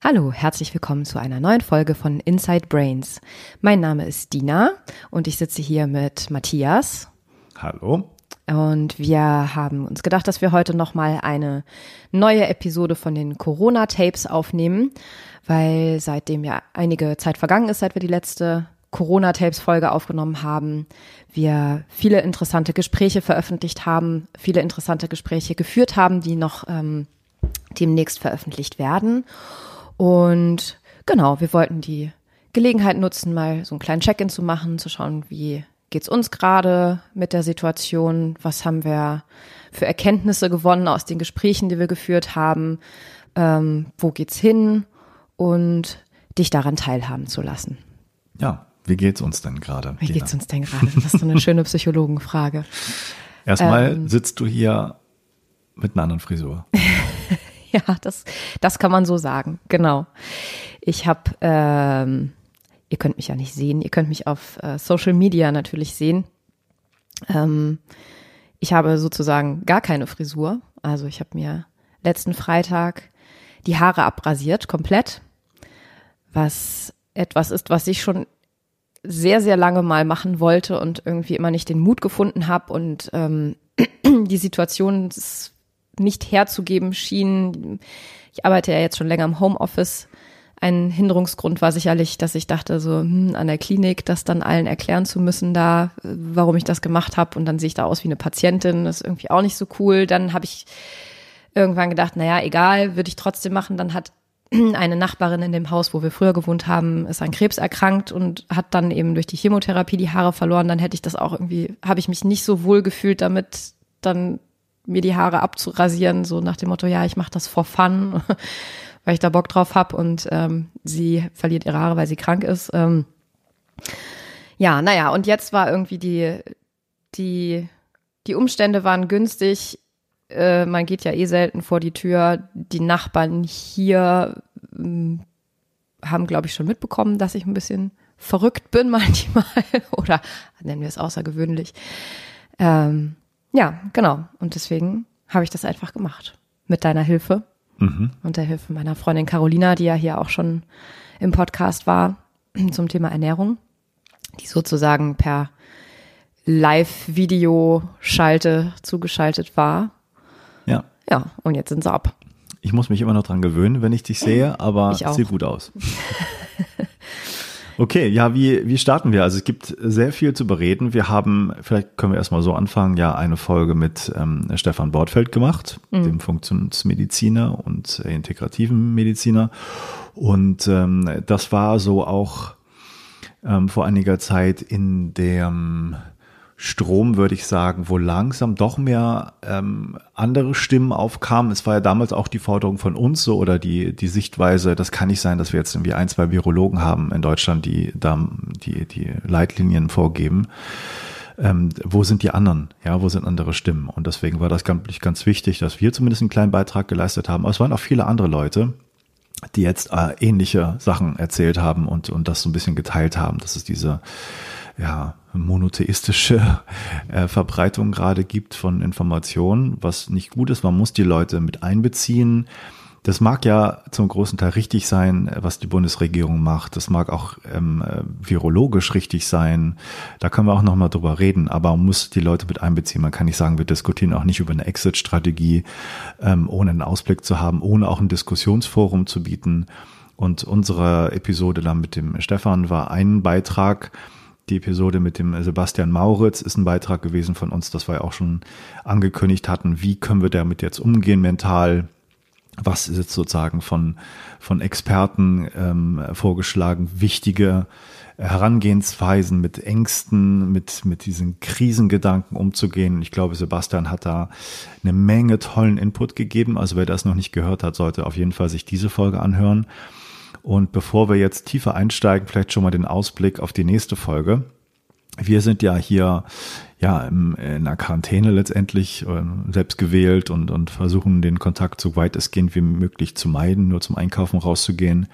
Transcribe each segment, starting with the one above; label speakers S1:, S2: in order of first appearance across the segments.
S1: Hallo, herzlich willkommen zu einer neuen Folge von Inside Brains. Mein Name ist Dina und ich sitze hier mit Matthias.
S2: Hallo.
S1: Und wir haben uns gedacht, dass wir heute nochmal eine neue Episode von den Corona-Tapes aufnehmen, weil seitdem ja einige Zeit vergangen ist, seit wir die letzte Corona-Tapes-Folge aufgenommen haben, wir viele interessante Gespräche veröffentlicht haben, viele interessante Gespräche geführt haben, die noch ähm, demnächst veröffentlicht werden. Und genau, wir wollten die Gelegenheit nutzen, mal so einen kleinen Check-in zu machen, zu schauen, wie geht's uns gerade mit der Situation, was haben wir für Erkenntnisse gewonnen aus den Gesprächen, die wir geführt haben, ähm, wo geht's hin und dich daran teilhaben zu lassen.
S2: Ja, wie geht's uns denn gerade?
S1: Wie geht's uns denn gerade? Das ist so eine schöne Psychologenfrage.
S2: Erstmal ähm, sitzt du hier mit einer anderen Frisur.
S1: ja, das, das kann man so sagen, genau. Ich habe, ähm, ihr könnt mich ja nicht sehen, ihr könnt mich auf äh, Social Media natürlich sehen. Ähm, ich habe sozusagen gar keine Frisur. Also ich habe mir letzten Freitag die Haare abrasiert, komplett. Was etwas ist, was ich schon sehr, sehr lange mal machen wollte und irgendwie immer nicht den Mut gefunden habe und ähm, die Situation nicht herzugeben schien. Ich arbeite ja jetzt schon länger im Homeoffice. Ein Hinderungsgrund war sicherlich, dass ich dachte, so hm, an der Klinik, das dann allen erklären zu müssen, da, warum ich das gemacht habe. Und dann sehe ich da aus wie eine Patientin. Das ist irgendwie auch nicht so cool. Dann habe ich irgendwann gedacht, naja, egal, würde ich trotzdem machen. Dann hat eine Nachbarin in dem Haus, wo wir früher gewohnt haben, ist an Krebs erkrankt und hat dann eben durch die Chemotherapie die Haare verloren. Dann hätte ich das auch irgendwie, habe ich mich nicht so wohl gefühlt damit, dann mir die Haare abzurasieren, so nach dem Motto, ja, ich mache das for fun, weil ich da Bock drauf hab und ähm, sie verliert ihre Haare, weil sie krank ist. Ähm, ja, naja, und jetzt war irgendwie die, die, die Umstände waren günstig. Äh, man geht ja eh selten vor die Tür. Die Nachbarn hier äh, haben, glaube ich, schon mitbekommen, dass ich ein bisschen verrückt bin manchmal oder nennen wir es außergewöhnlich. Ähm, ja, genau. Und deswegen habe ich das einfach gemacht. Mit deiner Hilfe mhm. und der Hilfe meiner Freundin Carolina, die ja hier auch schon im Podcast war zum Thema Ernährung, die sozusagen per Live-Video-Schalte zugeschaltet war.
S2: Ja.
S1: Ja, und jetzt sind sie ab.
S2: Ich muss mich immer noch dran gewöhnen, wenn ich dich sehe, aber sieht gut aus. Okay, ja, wie, wie starten wir? Also es gibt sehr viel zu bereden. Wir haben, vielleicht können wir erstmal so anfangen, ja, eine Folge mit ähm, Stefan Bortfeld gemacht, mhm. dem Funktionsmediziner und äh, integrativen Mediziner. Und ähm, das war so auch ähm, vor einiger Zeit in dem Strom, würde ich sagen, wo langsam doch mehr ähm, andere Stimmen aufkamen. Es war ja damals auch die Forderung von uns so oder die, die Sichtweise, das kann nicht sein, dass wir jetzt irgendwie ein, zwei Virologen haben in Deutschland, die da die, die Leitlinien vorgeben. Ähm, wo sind die anderen? Ja, wo sind andere Stimmen? Und deswegen war das ganz, ganz wichtig, dass wir zumindest einen kleinen Beitrag geleistet haben. Aber es waren auch viele andere Leute, die jetzt äh, ähnliche Sachen erzählt haben und, und das so ein bisschen geteilt haben. Das ist diese ja, monotheistische äh, Verbreitung gerade gibt von Informationen, was nicht gut ist. Man muss die Leute mit einbeziehen. Das mag ja zum großen Teil richtig sein, was die Bundesregierung macht. Das mag auch ähm, äh, virologisch richtig sein. Da können wir auch nochmal drüber reden. Aber man muss die Leute mit einbeziehen. Man kann nicht sagen, wir diskutieren auch nicht über eine Exit-Strategie, ähm, ohne einen Ausblick zu haben, ohne auch ein Diskussionsforum zu bieten. Und unsere Episode dann mit dem Stefan war ein Beitrag, die Episode mit dem Sebastian Mauritz ist ein Beitrag gewesen von uns, das wir ja auch schon angekündigt hatten. Wie können wir damit jetzt umgehen mental? Was ist jetzt sozusagen von, von Experten ähm, vorgeschlagen? Wichtige Herangehensweisen mit Ängsten, mit, mit diesen Krisengedanken umzugehen. Ich glaube, Sebastian hat da eine Menge tollen Input gegeben. Also wer das noch nicht gehört hat, sollte auf jeden Fall sich diese Folge anhören. Und bevor wir jetzt tiefer einsteigen, vielleicht schon mal den Ausblick auf die nächste Folge. Wir sind ja hier ja in einer Quarantäne letztendlich äh, selbst gewählt und, und versuchen den Kontakt so weit es geht wie möglich zu meiden, nur zum Einkaufen rauszugehen.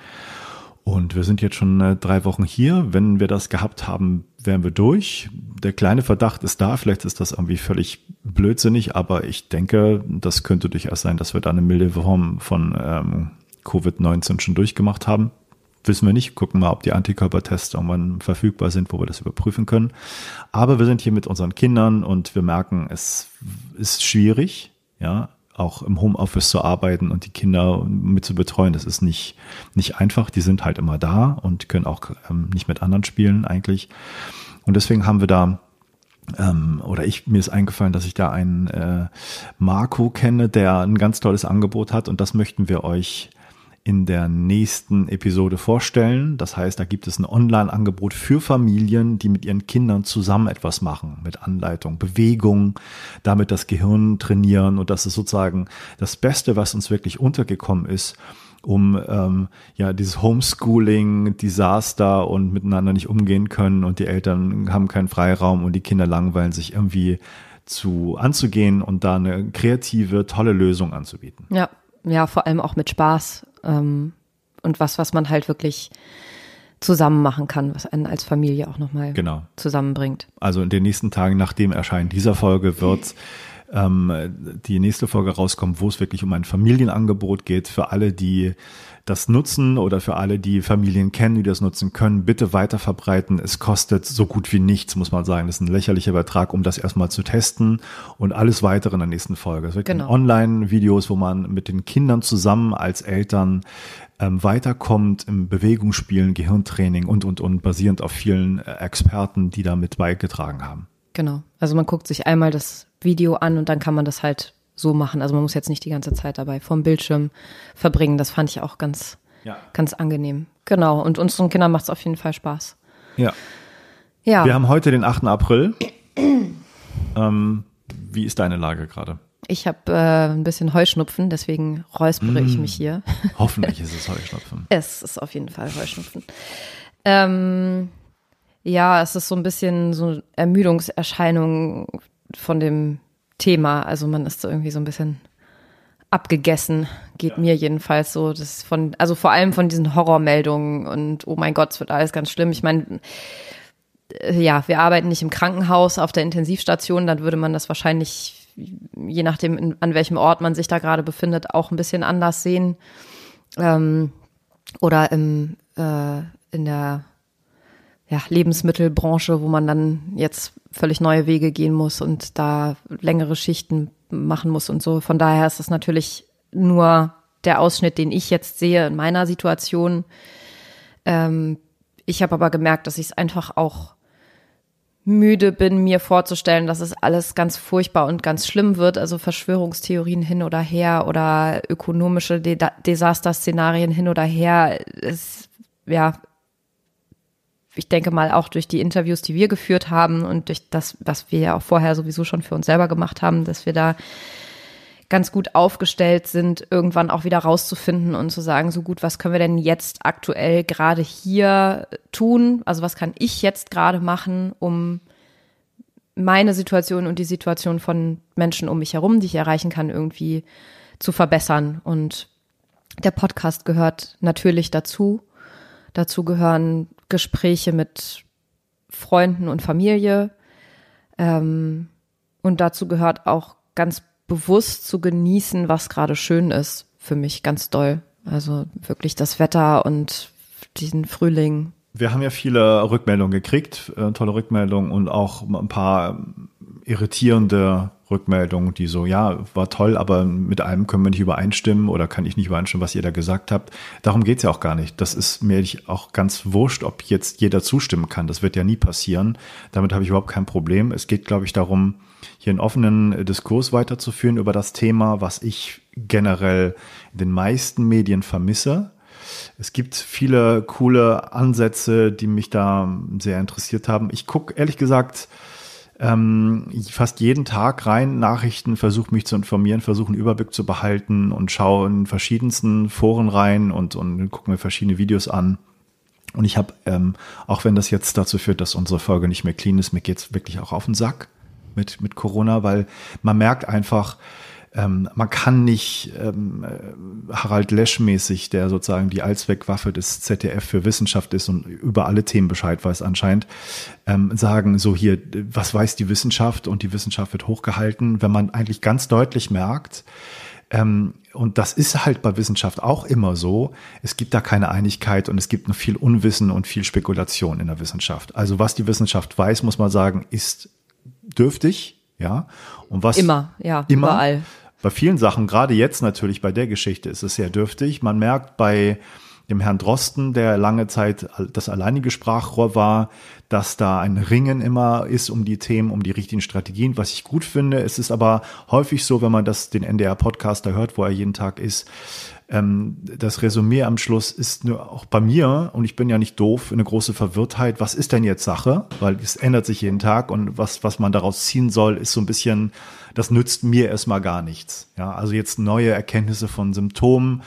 S2: Und wir sind jetzt schon äh, drei Wochen hier. Wenn wir das gehabt haben, wären wir durch. Der kleine Verdacht ist da. Vielleicht ist das irgendwie völlig blödsinnig, aber ich denke, das könnte durchaus sein, dass wir da eine milde Form von ähm, Covid-19 schon durchgemacht haben. Wissen wir nicht. Gucken mal, ob die Antikörpertests irgendwann verfügbar sind, wo wir das überprüfen können. Aber wir sind hier mit unseren Kindern und wir merken, es ist schwierig, ja, auch im Homeoffice zu arbeiten und die Kinder mit zu betreuen. Das ist nicht, nicht einfach. Die sind halt immer da und können auch ähm, nicht mit anderen spielen eigentlich. Und deswegen haben wir da ähm, oder ich mir ist eingefallen, dass ich da einen äh, Marco kenne, der ein ganz tolles Angebot hat und das möchten wir euch in der nächsten Episode vorstellen. Das heißt, da gibt es ein Online-Angebot für Familien, die mit ihren Kindern zusammen etwas machen, mit Anleitung, Bewegung, damit das Gehirn trainieren und das ist sozusagen das Beste, was uns wirklich untergekommen ist um ähm, ja dieses Homeschooling, Desaster und miteinander nicht umgehen können und die Eltern haben keinen Freiraum und die Kinder langweilen sich irgendwie zu anzugehen und da eine kreative, tolle Lösung anzubieten.
S1: Ja, ja, vor allem auch mit Spaß ähm, und was, was man halt wirklich zusammen machen kann, was einen als Familie auch nochmal
S2: genau.
S1: zusammenbringt.
S2: Also in den nächsten Tagen nach dem Erscheinen dieser Folge wird ähm, die nächste Folge rauskommt, wo es wirklich um ein Familienangebot geht für alle, die das nutzen oder für alle, die Familien kennen, die das nutzen können, bitte weiter verbreiten. Es kostet so gut wie nichts, muss man sagen. Das ist ein lächerlicher Betrag, um das erstmal zu testen und alles weitere in der nächsten Folge. Es wird genau. Online-Videos, wo man mit den Kindern zusammen als Eltern ähm, weiterkommt im Bewegungsspielen, Gehirntraining und, und, und, basierend auf vielen äh, Experten, die damit beigetragen haben.
S1: Genau. Also man guckt sich einmal das Video an und dann kann man das halt so machen. Also man muss jetzt nicht die ganze Zeit dabei vorm Bildschirm verbringen. Das fand ich auch ganz, ja. ganz angenehm. Genau. Und unseren Kindern macht es auf jeden Fall Spaß.
S2: Ja. Ja. Wir haben heute den 8. April. ähm, wie ist deine Lage gerade?
S1: Ich habe äh, ein bisschen Heuschnupfen, deswegen räuspere mm, ich mich hier.
S2: Hoffentlich ist es Heuschnupfen.
S1: es ist auf jeden Fall Heuschnupfen. Ähm, ja, es ist so ein bisschen so Ermüdungserscheinung von dem Thema. Also man ist so irgendwie so ein bisschen abgegessen, geht ja. mir jedenfalls so. Das von, also vor allem von diesen Horrormeldungen und oh mein Gott, es wird alles ganz schlimm. Ich meine, äh, ja, wir arbeiten nicht im Krankenhaus auf der Intensivstation, dann würde man das wahrscheinlich, je nachdem, an welchem Ort man sich da gerade befindet, auch ein bisschen anders sehen. Ähm, oder im, äh, in der ja, Lebensmittelbranche, wo man dann jetzt völlig neue Wege gehen muss und da längere Schichten machen muss und so. Von daher ist das natürlich nur der Ausschnitt, den ich jetzt sehe in meiner Situation. Ähm, ich habe aber gemerkt, dass ich es einfach auch müde bin, mir vorzustellen, dass es alles ganz furchtbar und ganz schlimm wird, also Verschwörungstheorien hin oder her oder ökonomische De Desasterszenarien hin oder her. Es, ja, ich denke mal auch durch die Interviews, die wir geführt haben und durch das, was wir ja auch vorher sowieso schon für uns selber gemacht haben, dass wir da ganz gut aufgestellt sind, irgendwann auch wieder rauszufinden und zu sagen, so gut, was können wir denn jetzt aktuell gerade hier tun? Also was kann ich jetzt gerade machen, um meine Situation und die Situation von Menschen um mich herum, die ich erreichen kann, irgendwie zu verbessern. Und der Podcast gehört natürlich dazu. Dazu gehören Gespräche mit Freunden und Familie. Ähm, und dazu gehört auch ganz bewusst zu genießen, was gerade schön ist für mich ganz doll. Also wirklich das Wetter und diesen Frühling.
S2: Wir haben ja viele Rückmeldungen gekriegt, äh, tolle Rückmeldungen und auch ein paar irritierende Rückmeldungen, die so, ja, war toll, aber mit allem können wir nicht übereinstimmen oder kann ich nicht übereinstimmen, was ihr da gesagt habt. Darum geht's ja auch gar nicht. Das ist mir auch ganz wurscht, ob jetzt jeder zustimmen kann. Das wird ja nie passieren. Damit habe ich überhaupt kein Problem. Es geht, glaube ich, darum, hier einen offenen Diskurs weiterzuführen über das Thema, was ich generell in den meisten Medien vermisse. Es gibt viele coole Ansätze, die mich da sehr interessiert haben. Ich gucke ehrlich gesagt ähm, fast jeden Tag rein, Nachrichten, versuche mich zu informieren, versuche einen Überblick zu behalten und schaue in verschiedensten Foren rein und, und gucke mir verschiedene Videos an. Und ich habe, ähm, auch wenn das jetzt dazu führt, dass unsere Folge nicht mehr clean ist, mir geht's wirklich auch auf den Sack mit, mit Corona, weil man merkt einfach, ähm, man kann nicht ähm, äh, Harald Lesch-mäßig, der sozusagen die Allzweckwaffe des ZDF für Wissenschaft ist und über alle Themen Bescheid weiß anscheinend, ähm, sagen, so hier, was weiß die Wissenschaft und die Wissenschaft wird hochgehalten, wenn man eigentlich ganz deutlich merkt, Ähm, und das ist halt bei Wissenschaft auch immer so. Es gibt da keine Einigkeit und es gibt noch viel Unwissen und viel Spekulation in der Wissenschaft. Also was die Wissenschaft weiß, muss man sagen, ist dürftig, ja. Und was
S1: immer, ja,
S2: immer,
S1: überall.
S2: Bei vielen Sachen, gerade jetzt natürlich bei der Geschichte, ist es sehr dürftig. Man merkt bei dem Herrn Drosten, der lange Zeit das alleinige Sprachrohr war, dass da ein Ringen immer ist um die Themen, um die richtigen Strategien, was ich gut finde. Es ist aber häufig so, wenn man das den NDR-Podcaster hört, wo er jeden Tag ist, ähm, das Resümee am Schluss ist nur auch bei mir, und ich bin ja nicht doof, eine große Verwirrtheit. Was ist denn jetzt Sache? Weil es ändert sich jeden Tag und was, was man daraus ziehen soll, ist so ein bisschen, das nützt mir erstmal gar nichts. Ja, also jetzt neue Erkenntnisse von Symptomen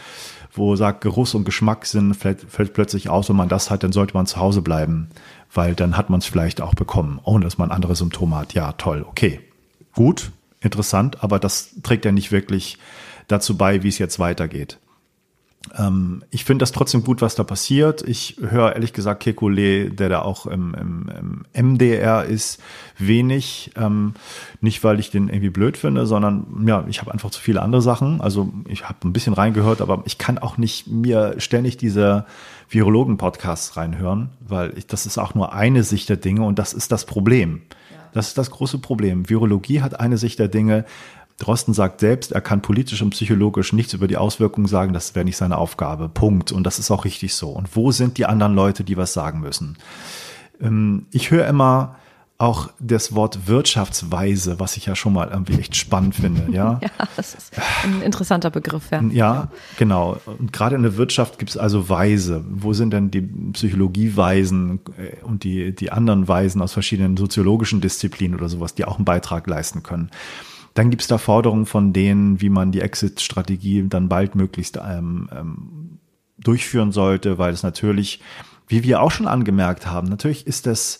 S2: wo sagt, Geruchs- und Geschmackssinn fällt, fällt plötzlich aus, wenn man das hat, dann sollte man zu Hause bleiben, weil dann hat man es vielleicht auch bekommen, ohne dass man andere Symptome hat. Ja, toll, okay. Gut, interessant, aber das trägt ja nicht wirklich dazu bei, wie es jetzt weitergeht. Ähm, ich finde das trotzdem gut, was da passiert. Ich höre ehrlich gesagt Kekulé, der da auch im, im, im MDR ist, wenig. Ähm, nicht, weil ich den irgendwie blöd finde, sondern ja, ich habe einfach zu viele andere Sachen. Also ich habe ein bisschen reingehört, aber ich kann auch nicht mir ständig diese Virologen-Podcasts reinhören, weil ich, das ist auch nur eine Sicht der Dinge und das ist das Problem. Das ist das große Problem. Virologie hat eine Sicht der Dinge, Drosten sagt selbst, er kann politisch und psychologisch nichts über die Auswirkungen sagen, das wäre nicht seine Aufgabe. Punkt. Und das ist auch richtig so. Und wo sind die anderen Leute, die was sagen müssen? Ähm, ich höre immer auch das Wort Wirtschaftsweise, was ich ja schon mal irgendwie echt spannend finde. Ja,
S1: ja das ist ein interessanter Begriff. Ja,
S2: ja genau. Und gerade in der Wirtschaft gibt es also Weise. Wo sind denn die Psychologieweisen äh, und die, die anderen Weisen aus verschiedenen soziologischen Disziplinen oder sowas, die auch einen Beitrag leisten können? Dann gibt es da Forderungen von denen, wie man die Exit-Strategie dann baldmöglichst ähm, ähm, durchführen sollte, weil es natürlich, wie wir auch schon angemerkt haben, natürlich ist das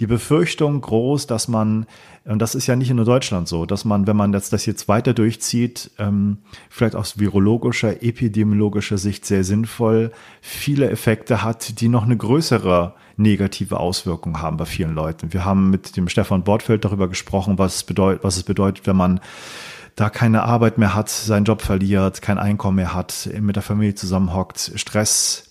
S2: die Befürchtung groß, dass man, und das ist ja nicht nur Deutschland so, dass man, wenn man das, das jetzt weiter durchzieht, ähm, vielleicht aus virologischer, epidemiologischer Sicht sehr sinnvoll, viele Effekte hat, die noch eine größere negative Auswirkungen haben bei vielen Leuten. Wir haben mit dem Stefan Bortfeld darüber gesprochen, was, bedeutet, was es bedeutet, wenn man da keine Arbeit mehr hat, seinen Job verliert, kein Einkommen mehr hat, mit der Familie zusammenhockt, Stress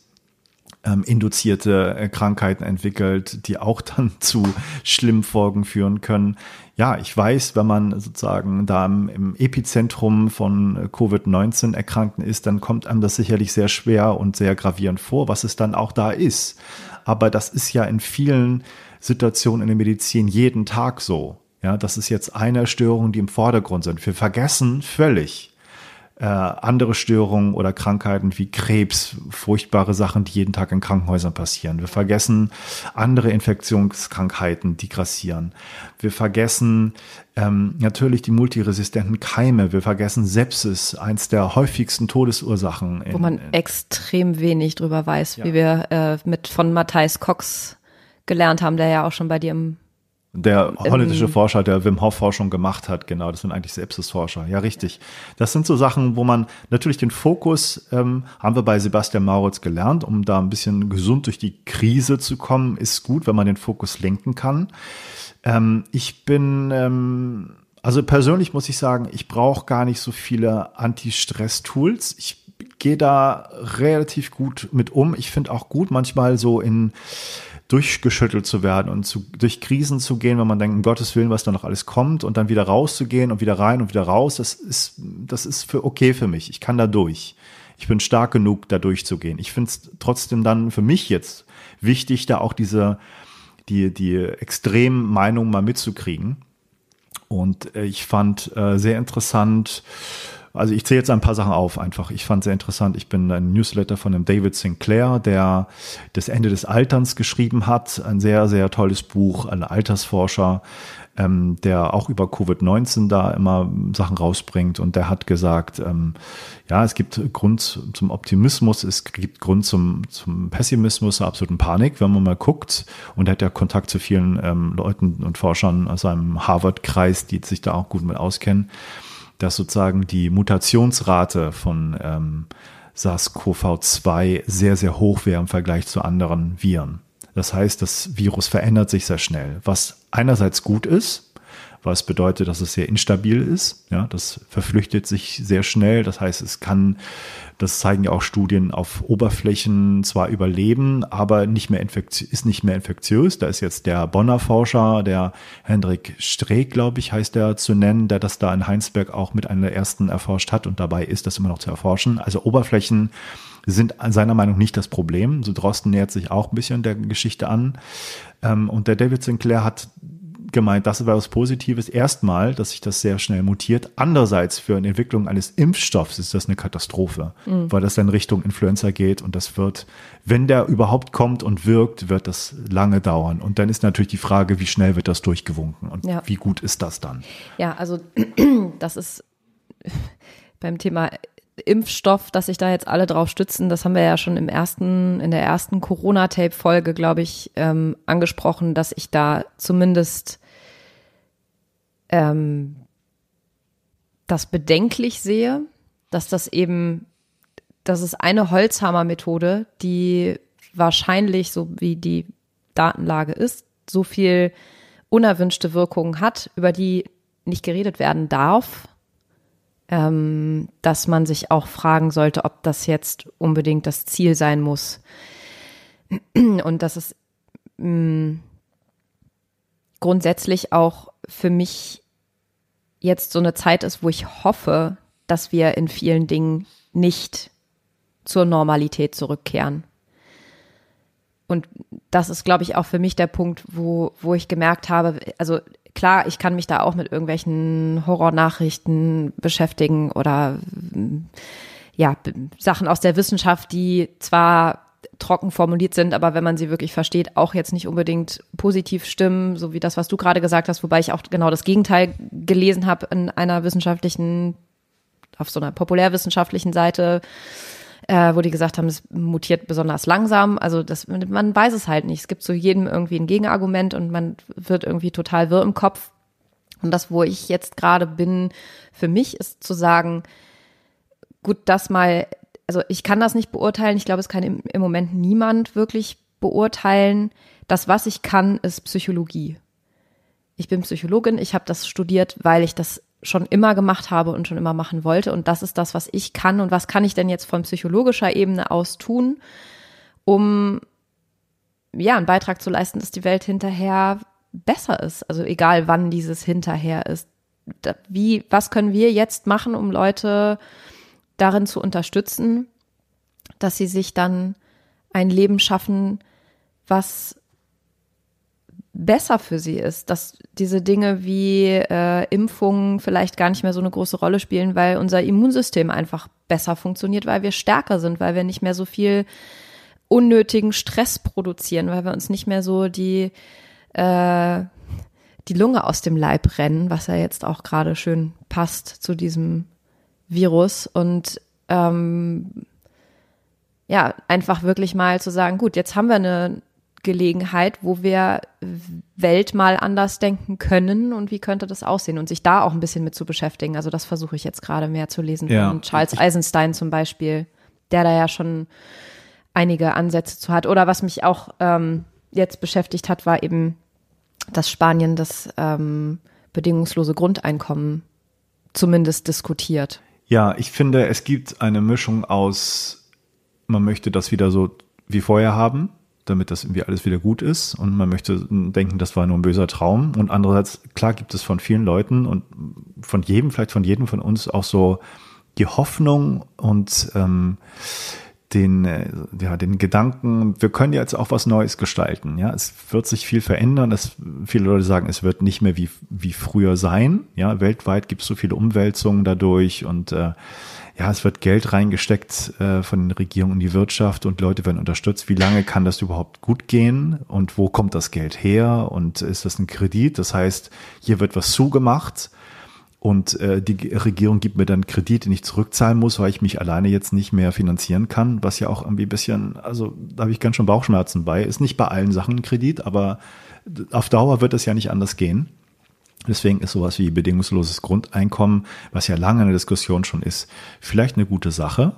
S2: ähm, induzierte äh, Krankheiten entwickelt, die auch dann zu schlimmen Folgen führen können. Ja, ich weiß, wenn man sozusagen da im, im Epizentrum von äh, Covid-19 erkrankt ist, dann kommt einem das sicherlich sehr schwer und sehr gravierend vor, was es dann auch da ist. Aber das ist ja in vielen Situationen in der Medizin jeden Tag so. Ja, das ist jetzt eine Störung, die im Vordergrund sind. Wir vergessen völlig, äh, andere Störungen oder Krankheiten wie Krebs, furchtbare Sachen, die jeden Tag in Krankenhäusern passieren. Wir vergessen andere Infektionskrankheiten, die grassieren. Wir vergessen ähm, natürlich die multiresistenten Keime. Wir vergessen Sepsis, eins der häufigsten Todesursachen.
S1: In, Wo man in, extrem wenig drüber weiß, ja. wie wir äh, mit von Matthijs Cox gelernt haben, der ja auch schon bei dir im
S2: der holländische ähm, Forscher, der Wim Hof Forschung gemacht hat, genau, das sind eigentlich Sepsis-Forscher. Ja, richtig. Das sind so Sachen, wo man natürlich den Fokus, ähm, haben wir bei Sebastian Mauritz gelernt, um da ein bisschen gesund durch die Krise zu kommen, ist gut, wenn man den Fokus lenken kann. Ähm, ich bin, ähm, also persönlich muss ich sagen, ich brauche gar nicht so viele Anti-Stress-Tools. Ich gehe da relativ gut mit um. Ich finde auch gut, manchmal so in durchgeschüttelt zu werden und zu, durch Krisen zu gehen, wenn man denkt, um Gottes Willen, was da noch alles kommt und dann wieder rauszugehen und wieder rein und wieder raus, das ist, das ist für okay für mich. Ich kann da durch. Ich bin stark genug, da durchzugehen. Ich finde es trotzdem dann für mich jetzt wichtig, da auch diese, die, die extremen Meinungen mal mitzukriegen. Und äh, ich fand äh, sehr interessant, also ich zähle jetzt ein paar Sachen auf einfach. Ich fand sehr interessant. Ich bin ein Newsletter von dem David Sinclair, der das Ende des Alterns geschrieben hat. Ein sehr, sehr tolles Buch, ein Altersforscher, ähm, der auch über Covid-19 da immer Sachen rausbringt. Und der hat gesagt, ähm, ja, es gibt Grund zum Optimismus, es gibt Grund zum, zum Pessimismus, zur absoluten Panik, wenn man mal guckt. Und er hat ja Kontakt zu vielen ähm, Leuten und Forschern aus seinem Harvard-Kreis, die sich da auch gut mit auskennen dass sozusagen die Mutationsrate von ähm, SARS-CoV-2 sehr, sehr hoch wäre im Vergleich zu anderen Viren. Das heißt, das Virus verändert sich sehr schnell, was einerseits gut ist, was bedeutet, dass es sehr instabil ist. Ja, das verflüchtet sich sehr schnell. Das heißt, es kann, das zeigen ja auch Studien, auf Oberflächen zwar überleben, aber nicht mehr ist nicht mehr infektiös. Da ist jetzt der Bonner Forscher, der Hendrik Streeck, glaube ich, heißt der zu nennen, der das da in Heinsberg auch mit einer der ersten erforscht hat und dabei ist, das immer noch zu erforschen. Also Oberflächen sind seiner Meinung nicht das Problem. So Drosten nähert sich auch ein bisschen der Geschichte an. Ähm, und der David Sinclair hat gemeint, das war was Positives. Erstmal, dass sich das sehr schnell mutiert. Andererseits für eine Entwicklung eines Impfstoffs ist das eine Katastrophe, mhm. weil das dann Richtung Influenza geht und das wird, wenn der überhaupt kommt und wirkt, wird das lange dauern. Und dann ist natürlich die Frage, wie schnell wird das durchgewunken und ja. wie gut ist das dann?
S1: Ja, also das ist beim Thema Impfstoff, dass sich da jetzt alle drauf stützen, das haben wir ja schon im ersten, in der ersten Corona-Tape-Folge, glaube ich, ähm, angesprochen, dass ich da zumindest ähm, das bedenklich sehe, dass das eben, das ist eine Holzhammer-Methode, die wahrscheinlich, so wie die Datenlage ist, so viel unerwünschte Wirkungen hat, über die nicht geredet werden darf ähm, dass man sich auch fragen sollte, ob das jetzt unbedingt das Ziel sein muss. Und dass es mh, mm, grundsätzlich auch für mich jetzt so eine Zeit ist, wo ich hoffe, dass wir in vielen Dingen nicht zur Normalität zurückkehren. Und das ist, glaube ich, auch für mich der Punkt, wo, wo ich gemerkt habe, also klar, ich kann mich da auch mit irgendwelchen Horrornachrichten beschäftigen oder ja, Sachen aus der Wissenschaft, die zwar trocken formuliert sind, aber wenn man sie wirklich versteht, auch jetzt nicht unbedingt positiv stimmen, so wie das, was du gerade gesagt hast, wobei ich auch genau das Gegenteil gelesen habe in einer wissenschaftlichen, auf so einer populärwissenschaftlichen Seite, äh, wo die gesagt haben, es mutiert besonders langsam. Also das, man weiß es halt nicht. Es gibt zu jedem irgendwie ein Gegenargument und man wird irgendwie total wirr im Kopf. Und das, wo ich jetzt gerade bin, für mich ist zu sagen, gut, das mal, also ich kann das nicht beurteilen. Ich glaube, es kann im, im Moment niemand wirklich beurteilen. Das, was ich kann, ist Psychologie. Ich bin Psychologin, ich habe das studiert, weil ich das schon immer gemacht habe und schon immer machen wollte. Und das ist das, was ich kann. Und was kann ich denn jetzt von psychologischer Ebene aus tun, um ja einen Beitrag zu leisten, dass die Welt hinterher besser ist. Also egal, wann dieses hinterher ist. Wie, was können wir jetzt machen, um Leute darin zu unterstützen, dass sie sich dann ein Leben schaffen, was besser für sie ist, dass diese Dinge wie äh, Impfungen vielleicht gar nicht mehr so eine große Rolle spielen, weil unser Immunsystem einfach besser funktioniert, weil wir stärker sind, weil wir nicht mehr so viel unnötigen Stress produzieren, weil wir uns nicht mehr so die äh, die Lunge aus dem Leib rennen, was ja jetzt auch gerade schön passt zu diesem Virus und ähm, ja, einfach wirklich mal zu sagen, gut, jetzt haben wir eine Gelegenheit, wo wir Welt mal anders denken können und wie könnte das aussehen und sich da auch ein bisschen mit zu beschäftigen. Also das versuche ich jetzt gerade mehr zu lesen ja. von Charles Eisenstein zum Beispiel, der da ja schon einige Ansätze zu hat. Oder was mich auch ähm, jetzt beschäftigt hat, war eben, dass Spanien das ähm, bedingungslose Grundeinkommen zumindest diskutiert.
S2: Ja, ich finde, es gibt eine Mischung aus, man möchte das wieder so wie vorher haben, damit das irgendwie alles wieder gut ist. Und man möchte denken, das war nur ein böser Traum. Und andererseits, klar gibt es von vielen Leuten und von jedem, vielleicht von jedem von uns auch so die Hoffnung und ähm, den, äh, ja, den Gedanken, wir können jetzt auch was Neues gestalten. Ja, es wird sich viel verändern. Es, viele Leute sagen, es wird nicht mehr wie, wie früher sein. Ja, weltweit gibt es so viele Umwälzungen dadurch und äh, ja, es wird Geld reingesteckt äh, von den Regierungen in die Wirtschaft und Leute werden unterstützt. Wie lange kann das überhaupt gut gehen und wo kommt das Geld her und ist das ein Kredit? Das heißt, hier wird was zugemacht und äh, die Regierung gibt mir dann Kredit, den ich zurückzahlen muss, weil ich mich alleine jetzt nicht mehr finanzieren kann, was ja auch irgendwie ein bisschen, also da habe ich ganz schön Bauchschmerzen bei. Ist nicht bei allen Sachen ein Kredit, aber auf Dauer wird es ja nicht anders gehen. Deswegen ist sowas wie bedingungsloses Grundeinkommen, was ja lange eine Diskussion schon ist, vielleicht eine gute Sache.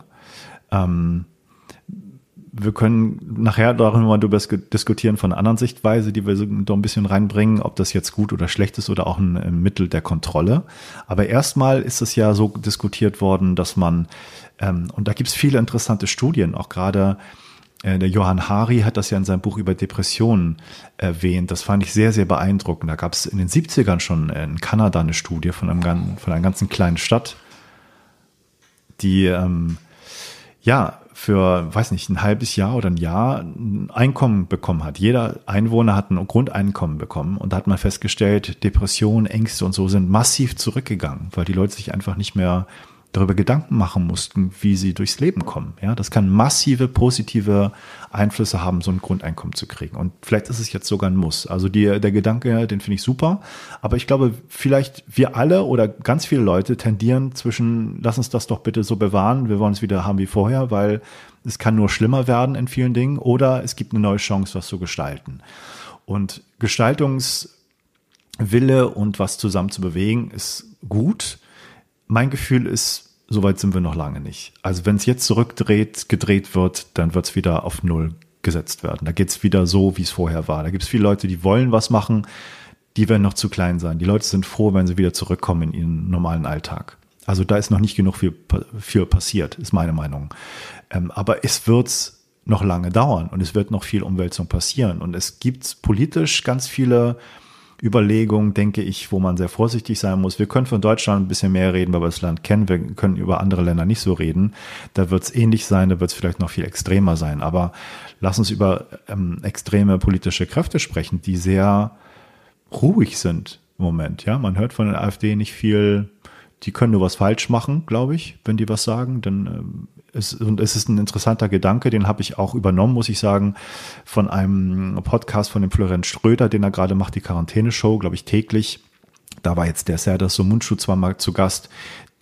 S2: Ähm, wir können nachher darüber diskutieren von einer anderen Sichtweise, die wir so ein bisschen reinbringen, ob das jetzt gut oder schlecht ist oder auch ein Mittel der Kontrolle. Aber erstmal ist es ja so diskutiert worden, dass man, ähm, und da gibt es viele interessante Studien, auch gerade äh, der Johann Hari hat das ja in seinem Buch über Depressionen erwähnt. Das fand ich sehr, sehr beeindruckend. Da gab es in den 70ern schon in Kanada eine Studie von, einem, von einer ganzen kleinen Stadt, die ähm, ja für, weiß nicht, ein halbes Jahr oder ein Jahr ein Einkommen bekommen hat. Jeder Einwohner hat ein Grundeinkommen bekommen und da hat man festgestellt, Depressionen, Ängste und so sind massiv zurückgegangen, weil die Leute sich einfach nicht mehr darüber Gedanken machen mussten, wie sie durchs Leben kommen. Ja, das kann massive positive Einflüsse haben, so ein Grundeinkommen zu kriegen. Und vielleicht ist es jetzt sogar ein Muss. Also die, der Gedanke, den finde ich super. Aber ich glaube, vielleicht wir alle oder ganz viele Leute tendieren zwischen, lass uns das doch bitte so bewahren, wir wollen es wieder haben wie vorher, weil es kann nur schlimmer werden in vielen Dingen oder es gibt eine neue Chance, was zu gestalten. Und Gestaltungswille und was zusammen zu bewegen ist gut mein Gefühl ist, soweit sind wir noch lange nicht. Also wenn es jetzt zurückdreht, gedreht wird, dann wird es wieder auf Null gesetzt werden. Da geht es wieder so, wie es vorher war. Da gibt es viele Leute, die wollen was machen, die werden noch zu klein sein. Die Leute sind froh, wenn sie wieder zurückkommen in ihren normalen Alltag. Also da ist noch nicht genug für, für passiert, ist meine Meinung. Ähm, aber es wird noch lange dauern und es wird noch viel Umwälzung passieren. Und es gibt politisch ganz viele Überlegung, denke ich, wo man sehr vorsichtig sein muss. Wir können von Deutschland ein bisschen mehr reden, weil wir das Land kennen. Wir können über andere Länder nicht so reden. Da wird es ähnlich sein, da wird es vielleicht noch viel extremer sein. Aber lass uns über ähm, extreme politische Kräfte sprechen, die sehr ruhig sind im Moment. Ja, man hört von der AfD nicht viel. Die können nur was falsch machen, glaube ich, wenn die was sagen. Dann ähm, es, und es ist ein interessanter Gedanke, den habe ich auch übernommen, muss ich sagen, von einem Podcast von dem Florian Ströder, den er gerade macht, die Quarantäne-Show, glaube ich, täglich. Da war jetzt der Serdar Somuncu zweimal zu Gast,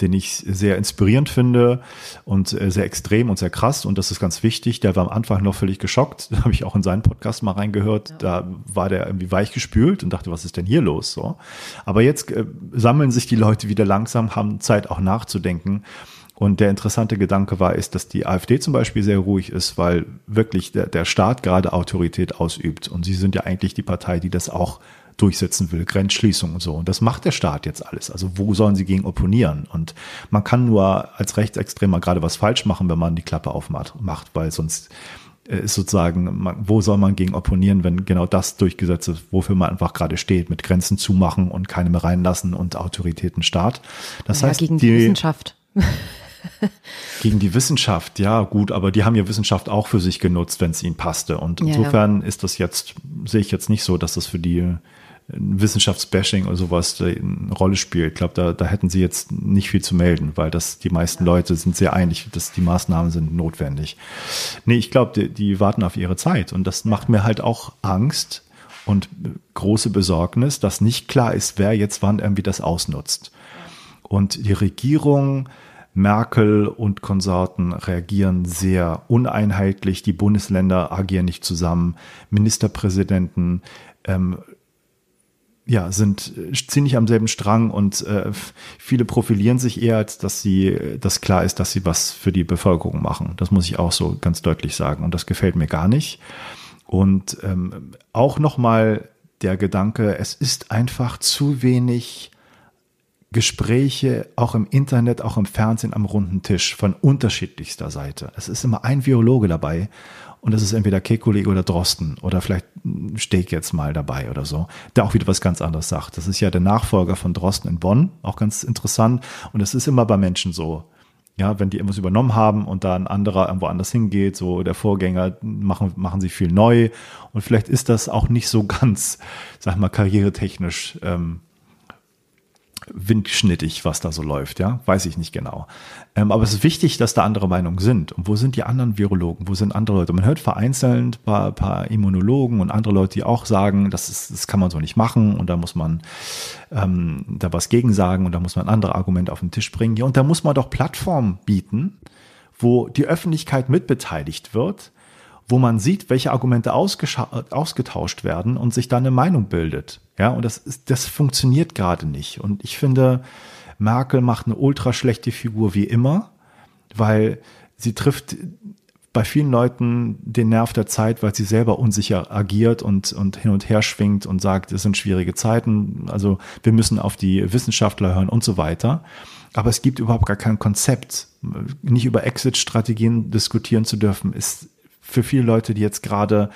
S2: den ich sehr inspirierend finde und äh, sehr extrem und sehr krass. Und das ist ganz wichtig. Der war am Anfang noch völlig geschockt. Da habe ich auch in seinen Podcast mal reingehört. Ja. Da war der irgendwie weich gespült und dachte, was ist denn hier los? So. Aber jetzt äh, sammeln sich die Leute wieder langsam, haben Zeit auch nachzudenken. Und der interessante Gedanke war, ist, dass die AfD zum Beispiel sehr ruhig ist, weil wirklich der, der Staat gerade Autorität ausübt. Und sie sind ja eigentlich die Partei, die das auch durchsetzen will, Grenzschließung und so. Und das macht der Staat jetzt alles. Also wo sollen sie gegen opponieren? Und man kann nur als Rechtsextremer gerade was falsch machen, wenn man die Klappe aufmacht, weil sonst äh, ist sozusagen, wo soll man gegen opponieren, wenn genau das durchgesetzt ist, wofür man einfach gerade steht, mit Grenzen zumachen und keine mehr reinlassen und Autoritätenstaat. Das
S1: ja,
S2: heißt,
S1: gegen die, die Wissenschaft.
S2: Gegen die Wissenschaft, ja, gut, aber die haben ja Wissenschaft auch für sich genutzt, wenn es ihnen passte. Und insofern ja. ist das jetzt, sehe ich jetzt nicht so, dass das für die äh, Wissenschaftsbashing oder sowas eine Rolle spielt. Ich glaube, da, da hätten sie jetzt nicht viel zu melden, weil das die meisten Leute sind sehr einig, dass die Maßnahmen sind notwendig. Nee, ich glaube, die, die warten auf ihre Zeit und das macht mir halt auch Angst und große Besorgnis, dass nicht klar ist, wer jetzt wann irgendwie das ausnutzt. Und die Regierung Merkel und Konsorten reagieren sehr uneinheitlich. Die Bundesländer agieren nicht zusammen. Ministerpräsidenten ähm, ja, sind ziemlich am selben Strang und äh, viele profilieren sich eher, als dass sie, dass klar ist, dass sie was für die Bevölkerung machen. Das muss ich auch so ganz deutlich sagen. Und das gefällt mir gar nicht. Und ähm, auch nochmal der Gedanke, es ist einfach zu wenig Gespräche auch im Internet, auch im Fernsehen am runden Tisch von unterschiedlichster Seite. Es ist immer ein Virologe dabei und das ist entweder Kekulé oder Drosten oder vielleicht Steg jetzt mal dabei oder so, der auch wieder was ganz anderes sagt. Das ist ja der Nachfolger von Drosten in Bonn, auch ganz interessant. Und es ist immer bei Menschen so. Ja, wenn die irgendwas übernommen haben und da ein anderer irgendwo anders hingeht, so der Vorgänger, machen, machen sie viel neu. Und vielleicht ist das auch nicht so ganz, sag mal, karrieretechnisch ähm, windschnittig, was da so läuft, ja, weiß ich nicht genau. Ähm, aber es ist wichtig, dass da andere Meinungen sind. Und wo sind die anderen Virologen? Wo sind andere Leute? Man hört vereinzelt paar, paar Immunologen und andere Leute, die auch sagen, das, ist, das kann man so nicht machen und da muss man ähm, da was gegen sagen und da muss man andere Argumente auf den Tisch bringen. Ja, und da muss man doch Plattformen bieten, wo die Öffentlichkeit mitbeteiligt wird wo man sieht, welche Argumente ausgetauscht werden und sich dann eine Meinung bildet. Ja, und das, ist, das funktioniert gerade nicht. Und ich finde, Merkel macht eine ultra schlechte Figur wie immer, weil sie trifft bei vielen Leuten den Nerv der Zeit, weil sie selber unsicher agiert und, und hin und her schwingt und sagt, es sind schwierige Zeiten, also wir müssen auf die Wissenschaftler hören und so weiter. Aber es gibt überhaupt gar kein Konzept. Nicht über Exit-Strategien diskutieren zu dürfen, ist für viele Leute, die jetzt gerade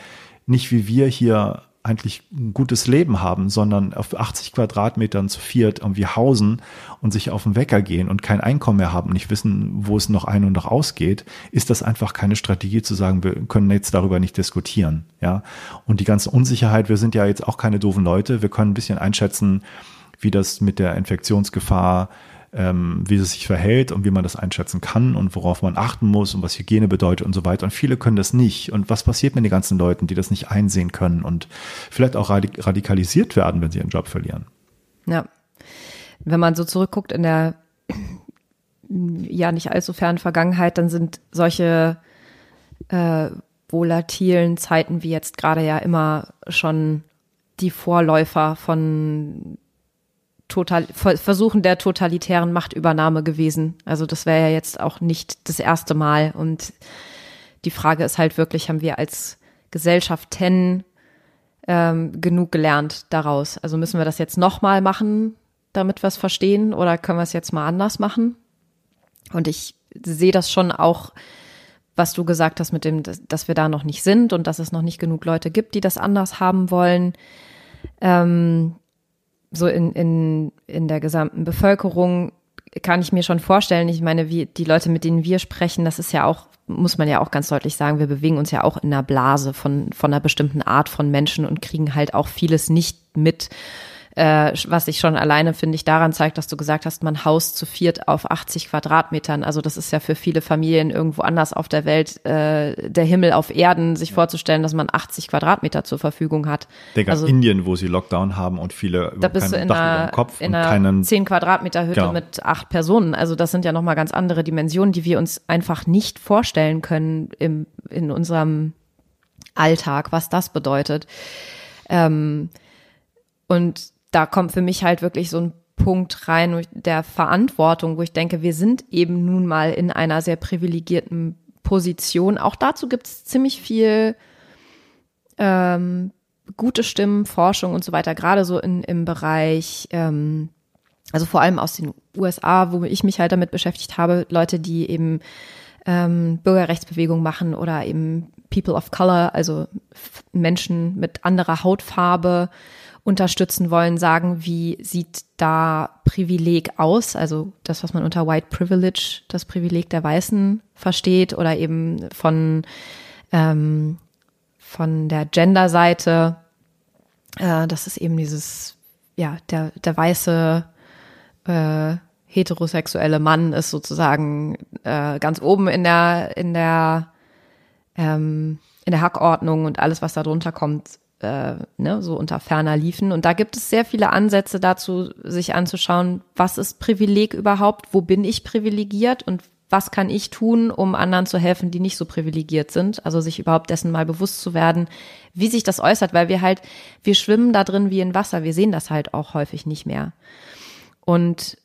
S2: nicht wie wir hier eigentlich ein gutes Leben haben, sondern auf 80 Quadratmetern zu viert irgendwie hausen und sich auf den Wecker gehen und kein Einkommen mehr haben, nicht wissen, wo es noch ein und noch ausgeht, ist das einfach keine Strategie zu sagen, wir können jetzt darüber nicht diskutieren, ja. Und die ganze Unsicherheit, wir sind ja jetzt auch keine doofen Leute, wir können ein bisschen einschätzen, wie das mit der Infektionsgefahr ähm, wie es sich verhält und wie man das einschätzen kann und worauf man achten muss und was Hygiene bedeutet und so weiter. Und viele können das nicht. Und was passiert mit den ganzen Leuten, die das nicht einsehen können und vielleicht auch radikalisiert werden, wenn sie ihren Job verlieren?
S1: Ja. Wenn man so zurückguckt in der ja nicht allzu fernen Vergangenheit, dann sind solche äh, volatilen Zeiten wie jetzt gerade ja immer schon die Vorläufer von total, Versuchen der totalitären Machtübernahme gewesen. Also das wäre ja jetzt auch nicht das erste Mal. Und die Frage ist halt wirklich, haben wir als Gesellschaften ähm, genug gelernt daraus? Also müssen wir das jetzt nochmal machen, damit wir es verstehen, oder können wir es jetzt mal anders machen? Und ich sehe das schon auch, was du gesagt hast mit dem, dass wir da noch nicht sind und dass es noch nicht genug Leute gibt, die das anders haben wollen. Ähm, so in, in, in der gesamten Bevölkerung kann ich mir schon vorstellen. Ich meine, wie die Leute, mit denen wir sprechen, das ist ja auch, muss man ja auch ganz deutlich sagen, wir bewegen uns ja auch in einer Blase von, von einer bestimmten Art von Menschen und kriegen halt auch vieles nicht mit äh, was sich schon alleine, finde ich, daran zeigt, dass du gesagt hast, man haust zu viert auf 80 Quadratmetern. Also das ist ja für viele Familien irgendwo anders auf der Welt äh, der Himmel auf Erden, sich vorzustellen, dass man 80 Quadratmeter zur Verfügung hat.
S2: Denk
S1: also,
S2: an Indien, wo sie Lockdown haben und viele
S1: da bist du in Dach einer, Kopf in einer keinen, 10 Quadratmeter Hütte genau. mit acht Personen. Also das sind ja nochmal ganz andere Dimensionen, die wir uns einfach nicht vorstellen können im, in unserem Alltag, was das bedeutet. Ähm, und da kommt für mich halt wirklich so ein Punkt rein der Verantwortung, wo ich denke, wir sind eben nun mal in einer sehr privilegierten Position. Auch dazu gibt es ziemlich viel ähm, gute Stimmen, Forschung und so weiter, gerade so in, im Bereich, ähm, also vor allem aus den USA, wo ich mich halt damit beschäftigt habe, Leute, die eben ähm, Bürgerrechtsbewegung machen oder eben People of Color, also Menschen mit anderer Hautfarbe, unterstützen wollen, sagen, wie sieht da Privileg aus? Also das, was man unter White Privilege, das Privileg der Weißen versteht oder eben von, ähm, von der Gender-Seite. Äh, das ist eben dieses, ja, der, der weiße äh, heterosexuelle Mann ist sozusagen äh, ganz oben in der, in der, ähm, in der Hackordnung und alles, was da drunter kommt, äh, ne, so unter ferner liefen. Und da gibt es sehr viele Ansätze dazu, sich anzuschauen, was ist Privileg überhaupt, wo bin ich privilegiert und was kann ich tun, um anderen zu helfen, die nicht so privilegiert sind. Also sich überhaupt dessen mal bewusst zu werden, wie sich das äußert, weil wir halt, wir schwimmen da drin wie in Wasser. Wir sehen das halt auch häufig nicht mehr. Und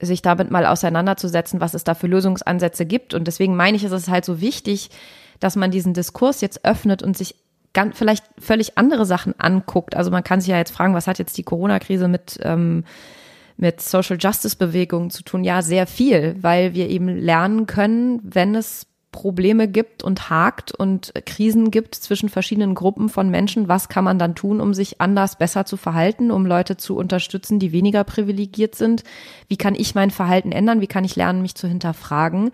S1: sich damit mal auseinanderzusetzen, was es da für Lösungsansätze gibt. Und deswegen meine ich, ist es halt so wichtig, dass man diesen Diskurs jetzt öffnet und sich ganz, vielleicht völlig andere Sachen anguckt. Also man kann sich ja jetzt fragen, was hat jetzt die Corona-Krise mit, ähm, mit Social Justice Bewegungen zu tun? Ja, sehr viel, weil wir eben lernen können, wenn es Probleme gibt und hakt und Krisen gibt zwischen verschiedenen Gruppen von Menschen, was kann man dann tun, um sich anders besser zu verhalten, um Leute zu unterstützen, die weniger privilegiert sind? Wie kann ich mein Verhalten ändern? Wie kann ich lernen, mich zu hinterfragen?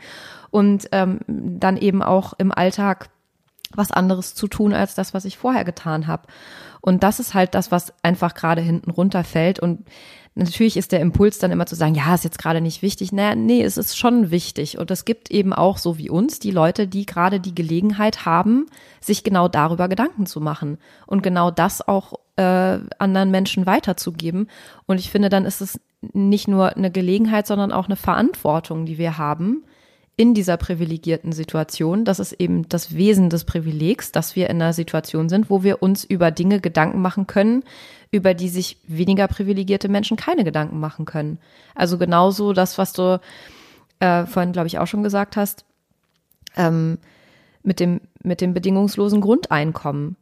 S1: Und ähm, dann eben auch im Alltag was anderes zu tun als das, was ich vorher getan habe. Und das ist halt das, was einfach gerade hinten runterfällt. Und natürlich ist der Impuls dann immer zu sagen, ja, ist jetzt gerade nicht wichtig. Naja, nee, es ist schon wichtig. Und es gibt eben auch so wie uns die Leute, die gerade die Gelegenheit haben, sich genau darüber Gedanken zu machen und genau das auch äh, anderen Menschen weiterzugeben. Und ich finde, dann ist es nicht nur eine Gelegenheit, sondern auch eine Verantwortung, die wir haben, in dieser privilegierten Situation. Das ist eben das Wesen des Privilegs, dass wir in einer Situation sind, wo wir uns über Dinge Gedanken machen können, über die sich weniger privilegierte Menschen keine Gedanken machen können. Also genauso das, was du äh, vorhin, glaube ich, auch schon gesagt hast. Ähm, mit dem, mit dem bedingungslosen Grundeinkommen.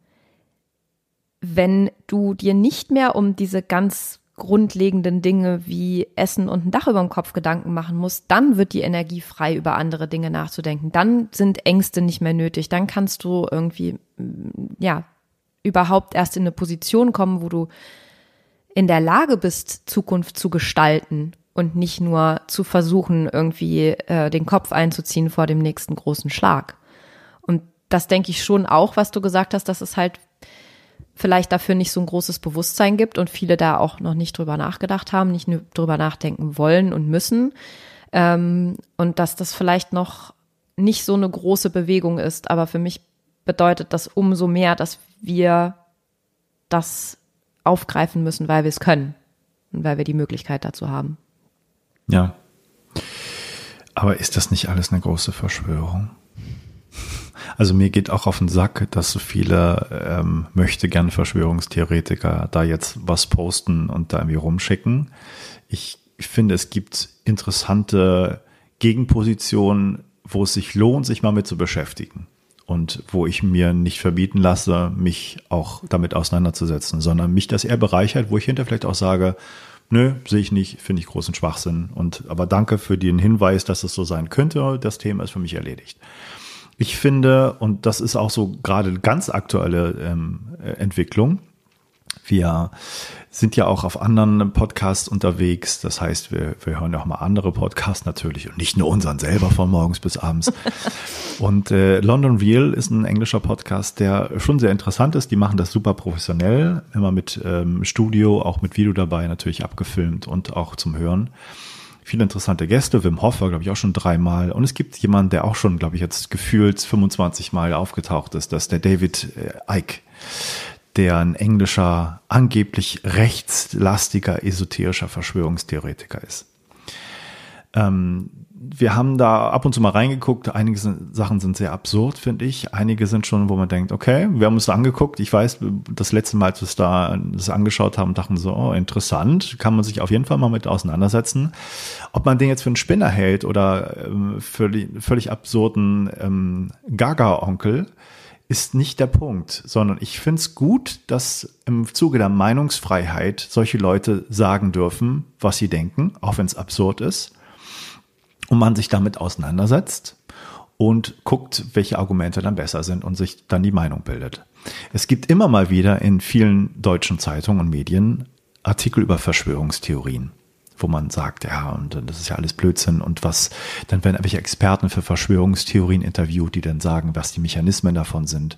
S1: Wenn du dir nicht mehr um diese ganz grundlegenden Dinge wie Essen und ein Dach über dem Kopf Gedanken machen musst, dann wird die Energie frei, über andere Dinge nachzudenken. Dann sind Ängste nicht mehr nötig. Dann kannst du irgendwie, ja, überhaupt erst in eine Position kommen, wo du in der Lage bist, Zukunft zu gestalten und nicht nur zu versuchen, irgendwie äh, den Kopf einzuziehen vor dem nächsten großen Schlag. Und das denke ich schon auch, was du gesagt hast, dass es halt vielleicht dafür nicht so ein großes Bewusstsein gibt und viele da auch noch nicht drüber nachgedacht haben, nicht drüber nachdenken wollen und müssen. Ähm, und dass das vielleicht noch nicht so eine große Bewegung ist. Aber für mich bedeutet das umso mehr, dass wir das aufgreifen müssen, weil wir es können und weil wir die Möglichkeit dazu haben.
S2: Ja. Aber ist das nicht alles eine große Verschwörung? Also mir geht auch auf den Sack, dass so viele ähm, möchte gern Verschwörungstheoretiker da jetzt was posten und da irgendwie rumschicken. Ich finde, es gibt interessante Gegenpositionen, wo es sich lohnt, sich mal mit zu beschäftigen und wo ich mir nicht verbieten lasse, mich auch damit auseinanderzusetzen, sondern mich das eher bereichert, wo ich hinter vielleicht auch sage, nö, sehe ich nicht, finde ich großen Schwachsinn. Und aber danke für den Hinweis, dass es so sein könnte. Das Thema ist für mich erledigt. Ich finde, und das ist auch so gerade ganz aktuelle ähm, Entwicklung, wir sind ja auch auf anderen Podcasts unterwegs. Das heißt, wir, wir hören auch mal andere Podcasts natürlich und nicht nur unseren selber von morgens bis abends. Und äh, London Real ist ein englischer Podcast, der schon sehr interessant ist. Die machen das super professionell, immer mit ähm, Studio, auch mit Video dabei, natürlich abgefilmt und auch zum Hören. Viele interessante Gäste. Wim Hof war, glaube ich, auch schon dreimal. Und es gibt jemanden, der auch schon, glaube ich, jetzt gefühlt 25 Mal aufgetaucht ist. Das ist der David äh, Icke der ein englischer, angeblich rechtslastiger, esoterischer Verschwörungstheoretiker ist. Ähm, wir haben da ab und zu mal reingeguckt. Einige sind, Sachen sind sehr absurd, finde ich. Einige sind schon, wo man denkt, okay, wir haben uns da angeguckt. Ich weiß, das letzte Mal, als wir es da das angeschaut haben, dachten so, oh, interessant, kann man sich auf jeden Fall mal mit auseinandersetzen. Ob man den jetzt für einen Spinner hält oder ähm, völlig, völlig absurden ähm, Gaga-Onkel, ist nicht der Punkt, sondern ich finde es gut, dass im Zuge der Meinungsfreiheit solche Leute sagen dürfen, was sie denken, auch wenn es absurd ist, und man sich damit auseinandersetzt und guckt, welche Argumente dann besser sind und sich dann die Meinung bildet. Es gibt immer mal wieder in vielen deutschen Zeitungen und Medien Artikel über Verschwörungstheorien wo man sagt, ja, und das ist ja alles Blödsinn und was, dann werden irgendwelche Experten für Verschwörungstheorien interviewt, die dann sagen, was die Mechanismen davon sind.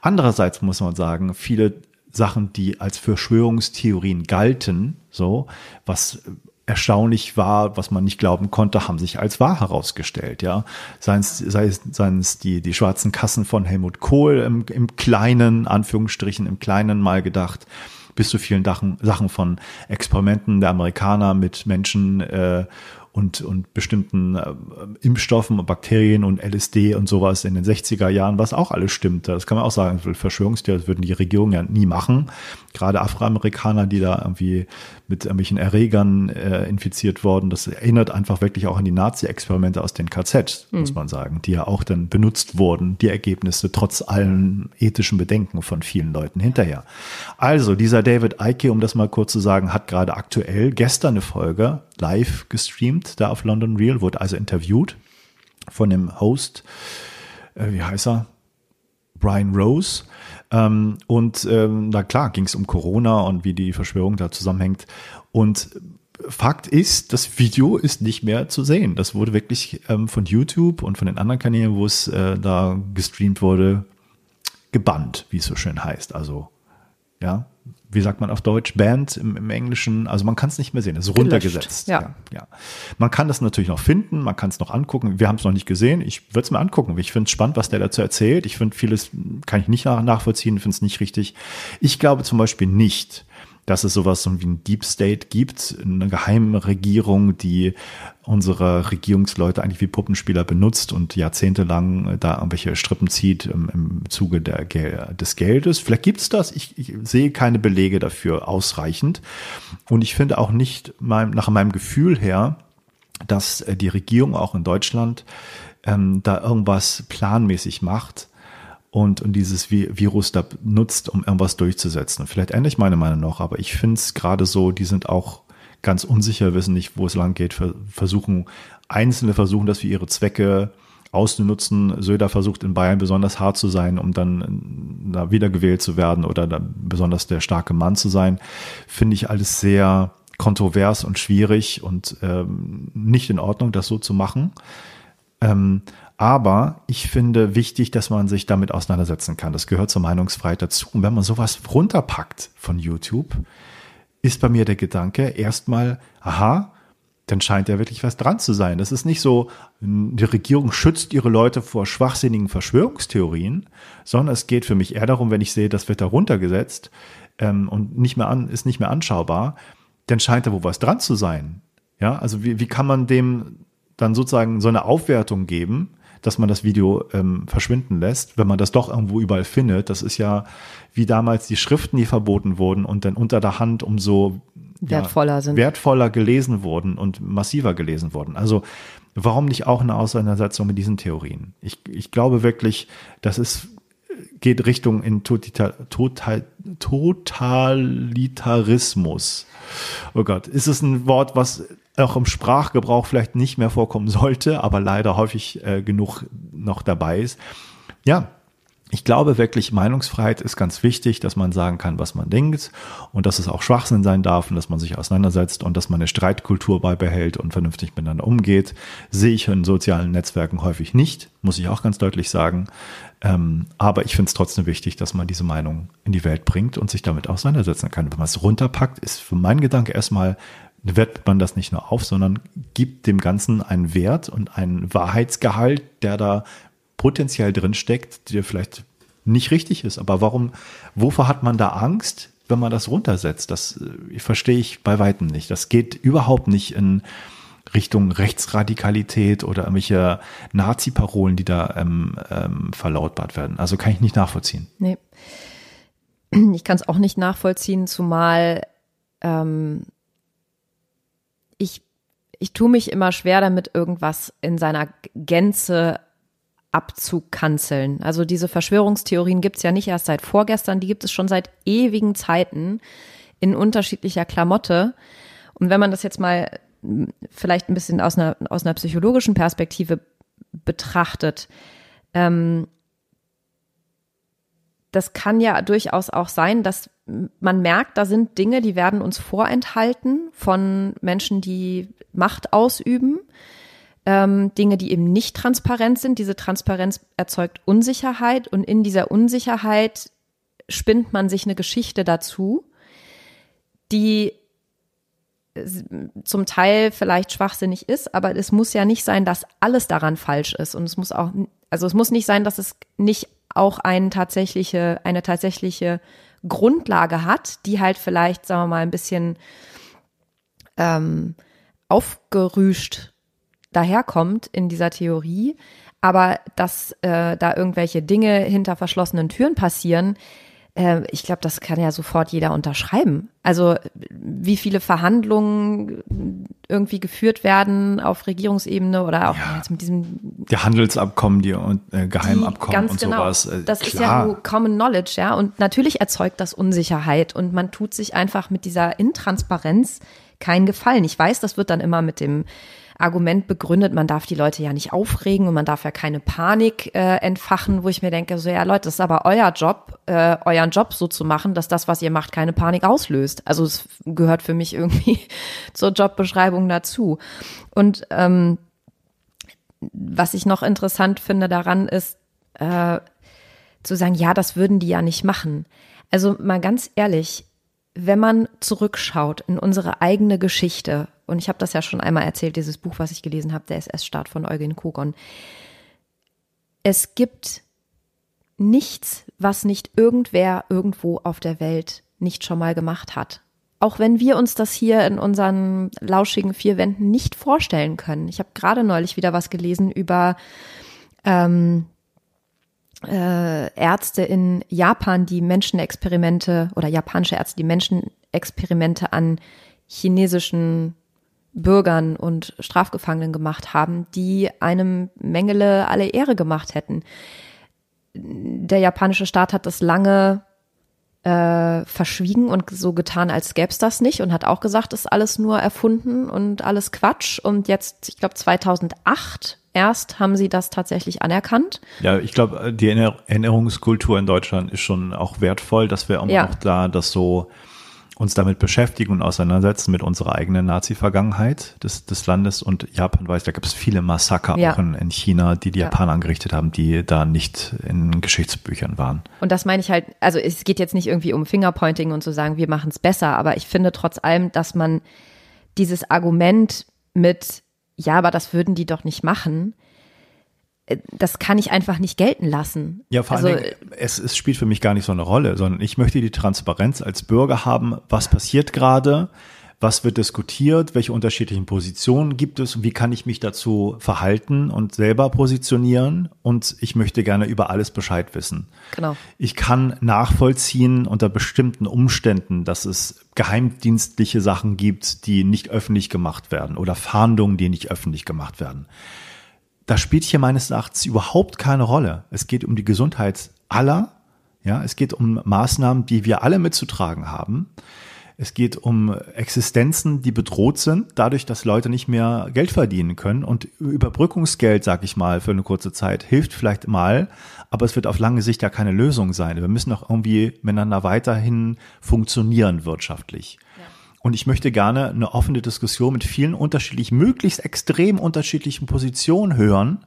S2: Andererseits muss man sagen, viele Sachen, die als Verschwörungstheorien galten, so, was erstaunlich war, was man nicht glauben konnte, haben sich als wahr herausgestellt, ja. Seien es, sei es, seien es die, die schwarzen Kassen von Helmut Kohl im, im kleinen, Anführungsstrichen, im kleinen mal gedacht, bis zu vielen Sachen, Sachen von Experimenten der Amerikaner mit Menschen äh, und, und bestimmten äh, Impfstoffen und Bakterien und LSD und sowas in den 60er Jahren, was auch alles stimmte. Das kann man auch sagen. Verschwörungstheorien würden die Regierungen ja nie machen. Gerade Afroamerikaner, die da irgendwie mit irgendwelchen Erregern äh, infiziert worden. Das erinnert einfach wirklich auch an die Nazi-Experimente aus den KZ, mhm. muss man sagen, die ja auch dann benutzt wurden, die Ergebnisse, trotz allen ethischen Bedenken von vielen Leuten hinterher. Also, dieser David Icke, um das mal kurz zu sagen, hat gerade aktuell gestern eine Folge live gestreamt, da auf London Real, wurde also interviewt von dem Host, äh, wie heißt er? Brian Rose. Ähm, und ähm, na klar, ging es um Corona und wie die Verschwörung da zusammenhängt. Und Fakt ist, das Video ist nicht mehr zu sehen. Das wurde wirklich ähm, von YouTube und von den anderen Kanälen, wo es äh, da gestreamt wurde, gebannt, wie es so schön heißt. Also, ja, wie sagt man auf Deutsch, Band im, im Englischen. Also man kann es nicht mehr sehen, es ist runtergesetzt.
S1: Ja. ja.
S2: Ja, Man kann das natürlich noch finden, man kann es noch angucken. Wir haben es noch nicht gesehen. Ich würde es mir angucken. Ich finde es spannend, was der dazu erzählt. Ich finde vieles kann ich nicht nachvollziehen, finde es nicht richtig. Ich glaube zum Beispiel nicht, dass es sowas wie ein Deep State gibt, eine geheime Regierung, die unsere Regierungsleute eigentlich wie Puppenspieler benutzt und jahrzehntelang da irgendwelche Strippen zieht im, im Zuge der, des Geldes. Vielleicht gibt es das, ich, ich, sehe keine Belege dafür ausreichend. Und ich finde auch nicht mein, nach meinem Gefühl her, dass äh, die Regierung auch in Deutschland ähm, da irgendwas planmäßig macht und, und dieses Virus da nutzt, um irgendwas durchzusetzen. Vielleicht ändere ich meine Meinung noch, aber ich finde es gerade so, die sind auch ganz unsicher, wissen nicht, wo es lang geht, versuchen, Einzelne versuchen das für ihre Zwecke auszunutzen. Söder versucht in Bayern besonders hart zu sein, um dann da wiedergewählt zu werden oder besonders der starke Mann zu sein. Finde ich alles sehr kontrovers und schwierig und ähm, nicht in Ordnung, das so zu machen. Ähm, aber ich finde wichtig, dass man sich damit auseinandersetzen kann. Das gehört zur Meinungsfreiheit dazu. Und wenn man sowas runterpackt von YouTube, ist bei mir der Gedanke erstmal, aha, dann scheint ja wirklich was dran zu sein. Das ist nicht so, die Regierung schützt ihre Leute vor schwachsinnigen Verschwörungstheorien, sondern es geht für mich eher darum, wenn ich sehe, das wird da runtergesetzt ähm, und nicht mehr an, ist nicht mehr anschaubar, dann scheint da wohl was dran zu sein. Ja, also wie, wie kann man dem dann sozusagen so eine Aufwertung geben, dass man das Video ähm, verschwinden lässt, wenn man das doch irgendwo überall findet. Das ist ja wie damals die Schriften, die verboten wurden und dann unter der Hand umso
S1: wertvoller ja, sind.
S2: Wertvoller gelesen wurden und massiver gelesen wurden. Also warum nicht auch eine Auseinandersetzung mit diesen Theorien? Ich, ich glaube wirklich, das ist geht Richtung in Total, Total, Totalitarismus. Oh Gott, ist es ein Wort, was auch im Sprachgebrauch vielleicht nicht mehr vorkommen sollte, aber leider häufig äh, genug noch dabei ist. Ja, ich glaube wirklich, Meinungsfreiheit ist ganz wichtig, dass man sagen kann, was man denkt und dass es auch Schwachsinn sein darf und dass man sich auseinandersetzt und dass man eine Streitkultur beibehält und vernünftig miteinander umgeht. Sehe ich in sozialen Netzwerken häufig nicht, muss ich auch ganz deutlich sagen. Ähm, aber ich finde es trotzdem wichtig, dass man diese Meinung in die Welt bringt und sich damit auseinandersetzen kann. Wenn man es runterpackt, ist für meinen Gedanke erstmal wertet man das nicht nur auf, sondern gibt dem Ganzen einen Wert und einen Wahrheitsgehalt, der da potenziell drin steckt, der vielleicht nicht richtig ist. Aber warum, wovor hat man da Angst, wenn man das runtersetzt? Das äh, verstehe ich bei weitem nicht. Das geht überhaupt nicht in Richtung Rechtsradikalität oder irgendwelche Nazi-Parolen, die da ähm, ähm, verlautbart werden. Also kann ich nicht nachvollziehen.
S1: Nee. Ich kann es auch nicht nachvollziehen, zumal ähm, ich, ich tue mich immer schwer damit, irgendwas in seiner Gänze abzukanzeln. Also diese Verschwörungstheorien gibt es ja nicht erst seit vorgestern, die gibt es schon seit ewigen Zeiten in unterschiedlicher Klamotte. Und wenn man das jetzt mal hm, vielleicht ein bisschen aus einer, aus einer psychologischen Perspektive betrachtet, ähm, das kann ja durchaus auch sein, dass man merkt, da sind Dinge, die werden uns vorenthalten von Menschen, die Macht ausüben ähm, Dinge, die eben nicht transparent sind. Diese Transparenz erzeugt Unsicherheit und in dieser Unsicherheit spinnt man sich eine Geschichte dazu, die zum Teil vielleicht schwachsinnig ist, aber es muss ja nicht sein, dass alles daran falsch ist und es muss auch, also es muss nicht sein, dass es nicht auch eine tatsächliche, eine tatsächliche Grundlage hat, die halt vielleicht, sagen wir mal, ein bisschen ähm, aufgerüscht daherkommt in dieser Theorie, aber dass äh, da irgendwelche Dinge hinter verschlossenen Türen passieren, äh, ich glaube, das kann ja sofort jeder unterschreiben. Also wie viele Verhandlungen irgendwie geführt werden auf Regierungsebene oder auch ja, mit diesem
S2: die Handelsabkommen, die und äh, Geheimabkommen und
S1: genau.
S2: sowas.
S1: Äh, das klar. ist ja nur Common Knowledge, ja. Und natürlich erzeugt das Unsicherheit und man tut sich einfach mit dieser Intransparenz keinen Gefallen. Ich weiß, das wird dann immer mit dem Argument begründet, man darf die Leute ja nicht aufregen und man darf ja keine Panik äh, entfachen, wo ich mir denke, so ja Leute, das ist aber euer Job, äh, euren Job so zu machen, dass das, was ihr macht, keine Panik auslöst. Also es gehört für mich irgendwie zur Jobbeschreibung dazu. Und ähm, was ich noch interessant finde daran ist, äh, zu sagen, ja, das würden die ja nicht machen. Also mal ganz ehrlich, wenn man zurückschaut in unsere eigene Geschichte, und ich habe das ja schon einmal erzählt, dieses Buch, was ich gelesen habe, der SS-Staat von Eugen Kogon. Es gibt nichts, was nicht irgendwer irgendwo auf der Welt nicht schon mal gemacht hat. Auch wenn wir uns das hier in unseren lauschigen vier Wänden nicht vorstellen können. Ich habe gerade neulich wieder was gelesen über ähm, äh, Ärzte in Japan, die Menschenexperimente oder japanische Ärzte, die Menschenexperimente an chinesischen Bürgern und Strafgefangenen gemacht haben, die einem Mengele alle Ehre gemacht hätten. Der japanische Staat hat das lange äh, verschwiegen und so getan, als gäbe es das nicht und hat auch gesagt, es ist alles nur erfunden und alles Quatsch. Und jetzt, ich glaube 2008 erst haben sie das tatsächlich anerkannt.
S2: Ja, ich glaube, die Erinnerungskultur in Deutschland ist schon auch wertvoll, dass wir auch ja. noch da das so uns damit beschäftigen und auseinandersetzen mit unserer eigenen Nazi-Vergangenheit des, des Landes. Und Japan weiß, da gibt es viele Massaker ja. auch in, in, China, die die ja. Japaner angerichtet haben, die da nicht in Geschichtsbüchern waren.
S1: Und das meine ich halt, also es geht jetzt nicht irgendwie um Fingerpointing und zu sagen, wir machen es besser, aber ich finde trotz allem, dass man dieses Argument mit, ja, aber das würden die doch nicht machen, das kann ich einfach nicht gelten lassen.
S2: Ja, vor also, allem, es, es spielt für mich gar nicht so eine Rolle, sondern ich möchte die Transparenz als Bürger haben, was passiert gerade, was wird diskutiert, welche unterschiedlichen Positionen gibt es und wie kann ich mich dazu verhalten und selber positionieren und ich möchte gerne über alles Bescheid wissen.
S1: Genau.
S2: Ich kann nachvollziehen unter bestimmten Umständen, dass es geheimdienstliche Sachen gibt, die nicht öffentlich gemacht werden oder Fahndungen, die nicht öffentlich gemacht werden das spielt hier meines Erachtens überhaupt keine Rolle. Es geht um die Gesundheit aller. Ja, es geht um Maßnahmen, die wir alle mitzutragen haben. Es geht um Existenzen, die bedroht sind, dadurch, dass Leute nicht mehr Geld verdienen können. Und Überbrückungsgeld, sag ich mal, für eine kurze Zeit hilft vielleicht mal, aber es wird auf lange Sicht ja keine Lösung sein. Wir müssen auch irgendwie miteinander weiterhin funktionieren wirtschaftlich. Und ich möchte gerne eine offene Diskussion mit vielen unterschiedlichen, möglichst extrem unterschiedlichen Positionen hören,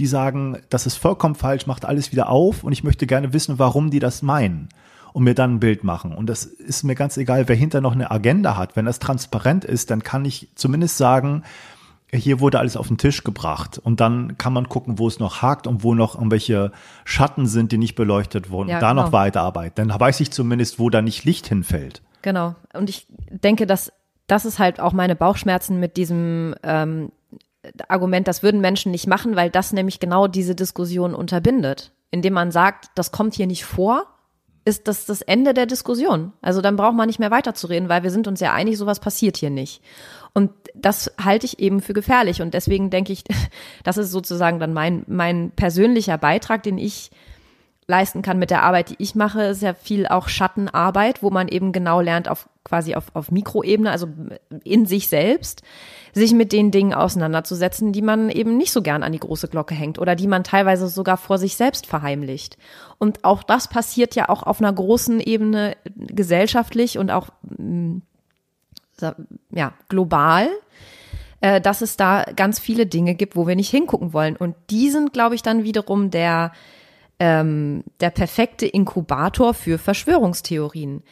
S2: die sagen, das ist vollkommen falsch, macht alles wieder auf und ich möchte gerne wissen, warum die das meinen und mir dann ein Bild machen. Und das ist mir ganz egal, wer hinter noch eine Agenda hat. Wenn das transparent ist, dann kann ich zumindest sagen, hier wurde alles auf den Tisch gebracht und dann kann man gucken, wo es noch hakt und wo noch irgendwelche Schatten sind, die nicht beleuchtet wurden ja, und da genau. noch weiterarbeiten. Dann weiß ich zumindest, wo da nicht Licht hinfällt.
S1: Genau. Und ich denke, dass das ist halt auch meine Bauchschmerzen mit diesem ähm, Argument, das würden Menschen nicht machen, weil das nämlich genau diese Diskussion unterbindet. Indem man sagt, das kommt hier nicht vor, ist das das Ende der Diskussion. Also dann braucht man nicht mehr weiterzureden, weil wir sind uns ja einig, sowas passiert hier nicht. Und das halte ich eben für gefährlich. Und deswegen denke ich, das ist sozusagen dann mein, mein persönlicher Beitrag, den ich leisten kann mit der Arbeit, die ich mache, ist ja viel auch Schattenarbeit, wo man eben genau lernt auf quasi auf, auf Mikroebene, also in sich selbst, sich mit den Dingen auseinanderzusetzen, die man eben nicht so gern an die große Glocke hängt oder die man teilweise sogar vor sich selbst verheimlicht. Und auch das passiert ja auch auf einer großen Ebene gesellschaftlich und auch mm, ja, global äh, dass es da ganz viele Dinge gibt, wo wir nicht hingucken wollen. Und die sind, glaube ich, dann wiederum der, ähm, der perfekte Inkubator für Verschwörungstheorien.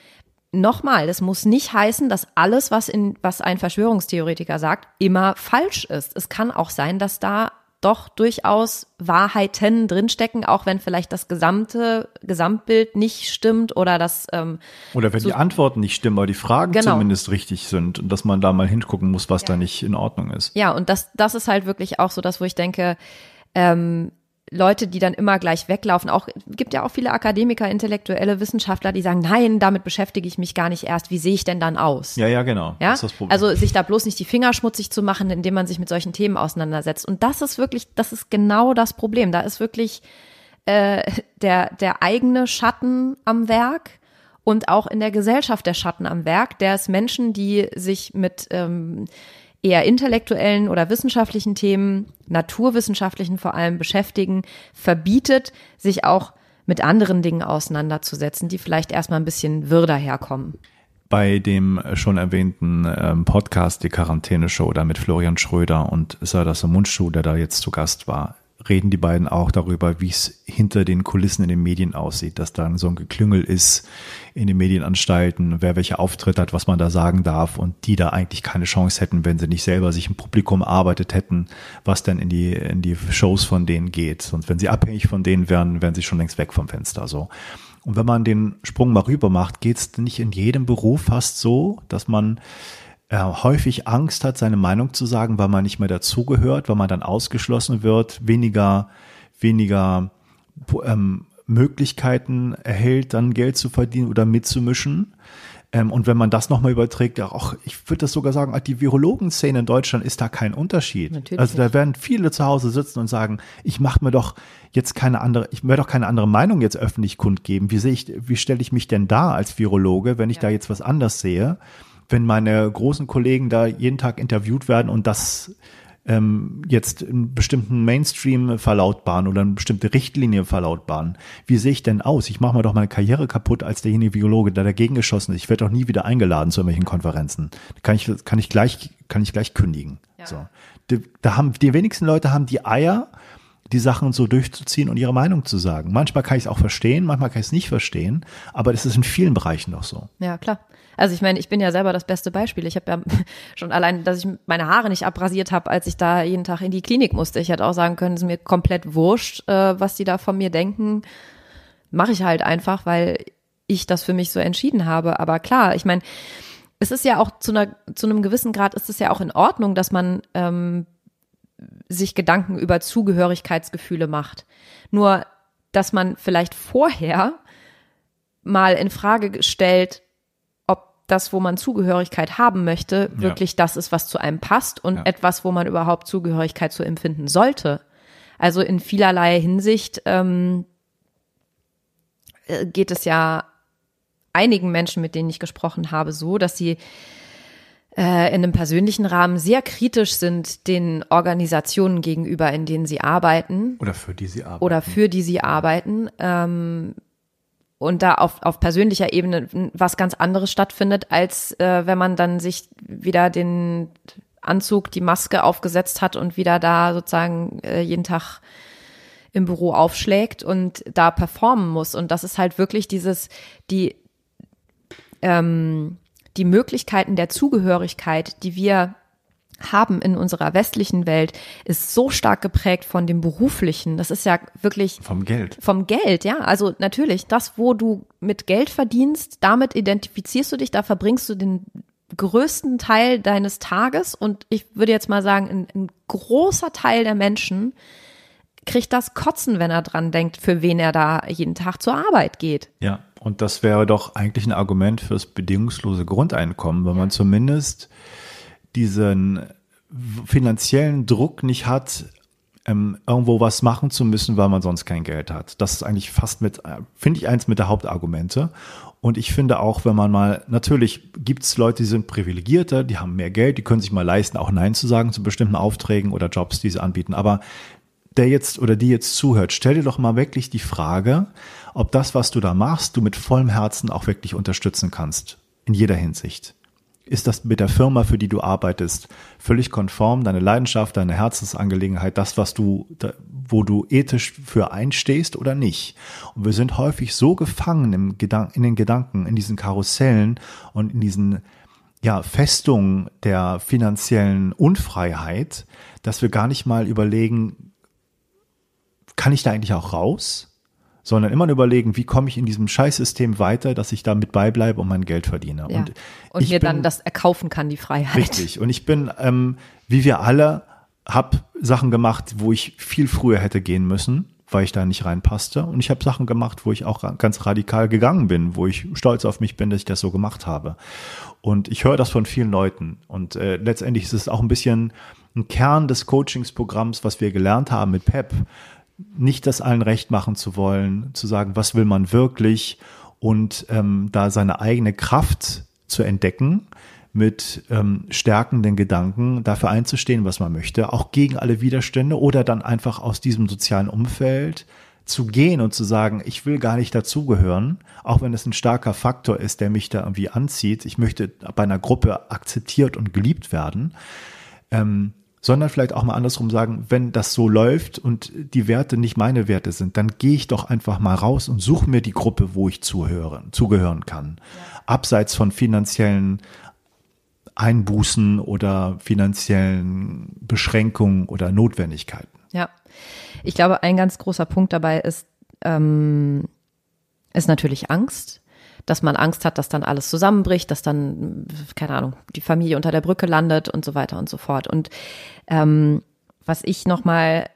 S1: Nochmal, das muss nicht heißen, dass alles, was in, was ein Verschwörungstheoretiker sagt, immer falsch ist. Es kann auch sein, dass da doch durchaus Wahrheiten drinstecken, auch wenn vielleicht das gesamte Gesamtbild nicht stimmt oder das ähm,
S2: oder wenn so die Antworten nicht stimmen, aber die Fragen genau. zumindest richtig sind und dass man da mal hingucken muss, was ja. da nicht in Ordnung ist.
S1: Ja, und das das ist halt wirklich auch so das, wo ich denke, ähm, Leute, die dann immer gleich weglaufen. Auch gibt ja auch viele Akademiker, intellektuelle Wissenschaftler, die sagen, nein, damit beschäftige ich mich gar nicht erst. Wie sehe ich denn dann aus?
S2: Ja, ja, genau.
S1: Ja? Also sich da bloß nicht die Finger schmutzig zu machen, indem man sich mit solchen Themen auseinandersetzt. Und das ist wirklich, das ist genau das Problem. Da ist wirklich äh, der der eigene Schatten am Werk und auch in der Gesellschaft der Schatten am Werk, der ist Menschen, die sich mit ähm, eher intellektuellen oder wissenschaftlichen Themen, naturwissenschaftlichen vor allem beschäftigen, verbietet, sich auch mit anderen Dingen auseinanderzusetzen, die vielleicht erstmal ein bisschen wirr daherkommen.
S2: Bei dem schon erwähnten ähm, Podcast Die Quarantäne-Show da mit Florian Schröder und Serdar Mundschuh, der da jetzt zu Gast war, reden die beiden auch darüber, wie es hinter den Kulissen in den Medien aussieht, dass da so ein Geklüngel ist in den Medienanstalten, wer welche Auftritte hat, was man da sagen darf und die da eigentlich keine Chance hätten, wenn sie nicht selber sich im Publikum erarbeitet hätten, was dann in die, in die Shows von denen geht. Sonst wenn sie abhängig von denen wären, wären sie schon längst weg vom Fenster, so. Und wenn man den Sprung mal rüber macht, geht es nicht in jedem Beruf fast so, dass man äh, häufig Angst hat, seine Meinung zu sagen, weil man nicht mehr dazugehört, weil man dann ausgeschlossen wird, weniger, weniger ähm, Möglichkeiten erhält, dann Geld zu verdienen oder mitzumischen. Ähm, und wenn man das nochmal überträgt, auch, ich würde das sogar sagen, die Virologenszene in Deutschland ist da kein Unterschied. Natürlich also da werden viele zu Hause sitzen und sagen, ich mache mir doch jetzt keine andere, ich werde doch keine andere Meinung jetzt öffentlich kundgeben. Wie sehe ich, wie stelle ich mich denn da als Virologe, wenn ich ja. da jetzt was anders sehe? Wenn meine großen Kollegen da jeden Tag interviewt werden und das ähm, jetzt einen bestimmten Mainstream verlautbaren oder eine bestimmte Richtlinie verlautbaren. Wie sehe ich denn aus? Ich mache mir doch meine Karriere kaputt als derjenige Biologe, der dagegen geschossen ist. Ich werde doch nie wieder eingeladen zu irgendwelchen Konferenzen. Kann ich, kann ich gleich, kann ich gleich kündigen. Ja. So. Die, da haben, die wenigsten Leute haben die Eier, die Sachen so durchzuziehen und ihre Meinung zu sagen. Manchmal kann ich es auch verstehen, manchmal kann ich es nicht verstehen, aber das ist in vielen Bereichen doch so.
S1: Ja, klar. Also ich meine, ich bin ja selber das beste Beispiel. Ich habe ja schon allein, dass ich meine Haare nicht abrasiert habe, als ich da jeden Tag in die Klinik musste. Ich hätte auch sagen können, es ist mir komplett wurscht, äh, was die da von mir denken. Mache ich halt einfach, weil ich das für mich so entschieden habe. Aber klar, ich meine, es ist ja auch zu, einer, zu einem gewissen Grad ist es ja auch in Ordnung, dass man ähm, sich Gedanken über Zugehörigkeitsgefühle macht. Nur, dass man vielleicht vorher mal in Frage stellt, das, wo man Zugehörigkeit haben möchte, ja. wirklich das ist, was zu einem passt und ja. etwas, wo man überhaupt Zugehörigkeit zu empfinden sollte. Also in vielerlei Hinsicht ähm, äh, geht es ja einigen Menschen, mit denen ich gesprochen habe, so, dass sie äh, in einem persönlichen Rahmen sehr kritisch sind den Organisationen gegenüber, in denen sie arbeiten.
S2: Oder für die sie arbeiten.
S1: Oder für die sie arbeiten. Ähm, und da auf, auf persönlicher Ebene was ganz anderes stattfindet, als äh, wenn man dann sich wieder den Anzug, die Maske aufgesetzt hat und wieder da sozusagen äh, jeden Tag im Büro aufschlägt und da performen muss. Und das ist halt wirklich dieses, die, ähm, die Möglichkeiten der Zugehörigkeit, die wir haben in unserer westlichen Welt, ist so stark geprägt von dem Beruflichen. Das ist ja wirklich.
S2: Vom Geld.
S1: Vom Geld, ja. Also natürlich, das, wo du mit Geld verdienst, damit identifizierst du dich, da verbringst du den größten Teil deines Tages und ich würde jetzt mal sagen, ein, ein großer Teil der Menschen kriegt das Kotzen, wenn er dran denkt, für wen er da jeden Tag zur Arbeit geht.
S2: Ja, und das wäre doch eigentlich ein Argument fürs bedingungslose Grundeinkommen, wenn man zumindest diesen finanziellen Druck nicht hat, ähm, irgendwo was machen zu müssen, weil man sonst kein Geld hat. Das ist eigentlich fast mit, äh, finde ich, eins mit der Hauptargumente. Und ich finde auch, wenn man mal, natürlich gibt es Leute, die sind privilegierter, die haben mehr Geld, die können sich mal leisten, auch Nein zu sagen zu bestimmten Aufträgen oder Jobs, die sie anbieten. Aber der jetzt oder die jetzt zuhört, stell dir doch mal wirklich die Frage, ob das, was du da machst, du mit vollem Herzen auch wirklich unterstützen kannst. In jeder Hinsicht ist das mit der Firma, für die du arbeitest, völlig konform, deine Leidenschaft, deine Herzensangelegenheit, das, was du, wo du ethisch für einstehst oder nicht. Und wir sind häufig so gefangen im Gedanken, in den Gedanken, in diesen Karussellen und in diesen ja, Festungen der finanziellen Unfreiheit, dass wir gar nicht mal überlegen, kann ich da eigentlich auch raus? Sondern immer überlegen, wie komme ich in diesem Scheißsystem weiter, dass ich damit beibleibe und mein Geld verdiene.
S1: Ja. Und, und mir bin, dann das erkaufen kann, die Freiheit.
S2: Richtig. Und ich bin, ähm, wie wir alle, habe Sachen gemacht, wo ich viel früher hätte gehen müssen, weil ich da nicht reinpasste. Und ich habe Sachen gemacht, wo ich auch ganz radikal gegangen bin, wo ich stolz auf mich bin, dass ich das so gemacht habe. Und ich höre das von vielen Leuten. Und äh, letztendlich ist es auch ein bisschen ein Kern des Coachingsprogramms, was wir gelernt haben mit PEP nicht das allen recht machen zu wollen, zu sagen, was will man wirklich und ähm, da seine eigene Kraft zu entdecken mit ähm, stärkenden Gedanken, dafür einzustehen, was man möchte, auch gegen alle Widerstände oder dann einfach aus diesem sozialen Umfeld zu gehen und zu sagen, ich will gar nicht dazugehören, auch wenn es ein starker Faktor ist, der mich da irgendwie anzieht. Ich möchte bei einer Gruppe akzeptiert und geliebt werden. Ähm, sondern vielleicht auch mal andersrum sagen, wenn das so läuft und die Werte nicht meine Werte sind, dann gehe ich doch einfach mal raus und suche mir die Gruppe, wo ich zuhören, zugehören kann. Ja. Abseits von finanziellen Einbußen oder finanziellen Beschränkungen oder Notwendigkeiten.
S1: Ja, ich glaube, ein ganz großer Punkt dabei ist, ähm, ist natürlich Angst dass man Angst hat, dass dann alles zusammenbricht, dass dann, keine Ahnung, die Familie unter der Brücke landet und so weiter und so fort. Und ähm, was ich nochmal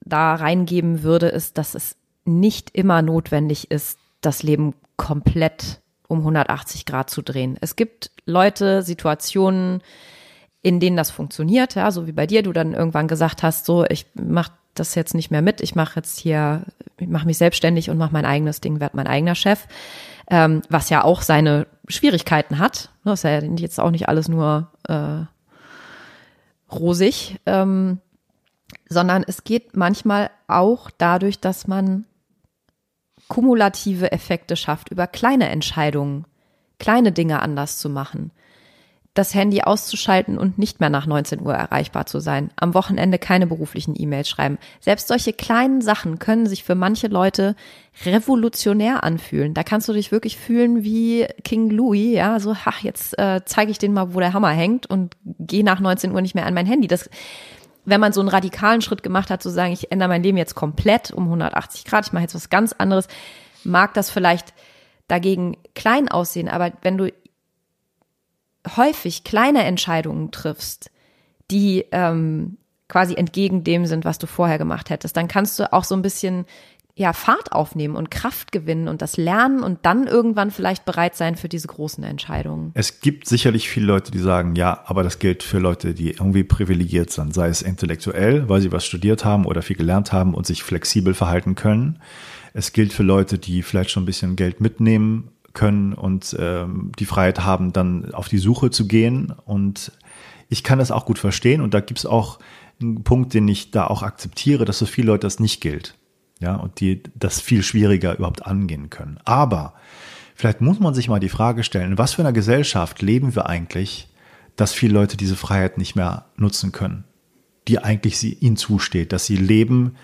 S1: da reingeben würde, ist, dass es nicht immer notwendig ist, das Leben komplett um 180 Grad zu drehen. Es gibt Leute, Situationen, in denen das funktioniert, ja, so wie bei dir, du dann irgendwann gesagt hast, so, ich mach das jetzt nicht mehr mit, ich mache jetzt hier, ich mache mich selbstständig und mache mein eigenes Ding, werde mein eigener Chef, ähm, was ja auch seine Schwierigkeiten hat. Das ist ja jetzt auch nicht alles nur äh, rosig, ähm, sondern es geht manchmal auch dadurch, dass man kumulative Effekte schafft über kleine Entscheidungen, kleine Dinge anders zu machen das Handy auszuschalten und nicht mehr nach 19 Uhr erreichbar zu sein, am Wochenende keine beruflichen E-Mails schreiben. Selbst solche kleinen Sachen können sich für manche Leute revolutionär anfühlen. Da kannst du dich wirklich fühlen wie King Louis, ja, so, ach, jetzt äh, zeige ich denen mal, wo der Hammer hängt und gehe nach 19 Uhr nicht mehr an mein Handy. Das wenn man so einen radikalen Schritt gemacht hat, zu sagen, ich ändere mein Leben jetzt komplett um 180 Grad, ich mache jetzt was ganz anderes, mag das vielleicht dagegen klein aussehen, aber wenn du häufig kleine Entscheidungen triffst, die ähm, quasi entgegen dem sind, was du vorher gemacht hättest, dann kannst du auch so ein bisschen ja Fahrt aufnehmen und Kraft gewinnen und das lernen und dann irgendwann vielleicht bereit sein für diese großen Entscheidungen.
S2: Es gibt sicherlich viele Leute, die sagen, ja, aber das gilt für Leute, die irgendwie privilegiert sind, sei es intellektuell, weil sie was studiert haben oder viel gelernt haben und sich flexibel verhalten können. Es gilt für Leute, die vielleicht schon ein bisschen Geld mitnehmen können und ähm, die Freiheit haben, dann auf die Suche zu gehen. Und ich kann das auch gut verstehen. Und da gibt es auch einen Punkt, den ich da auch akzeptiere, dass so viele Leute das nicht gilt. Ja, und die das viel schwieriger überhaupt angehen können. Aber vielleicht muss man sich mal die Frage stellen, in was für einer Gesellschaft leben wir eigentlich, dass viele Leute diese Freiheit nicht mehr nutzen können, die eigentlich sie ihnen zusteht, dass sie leben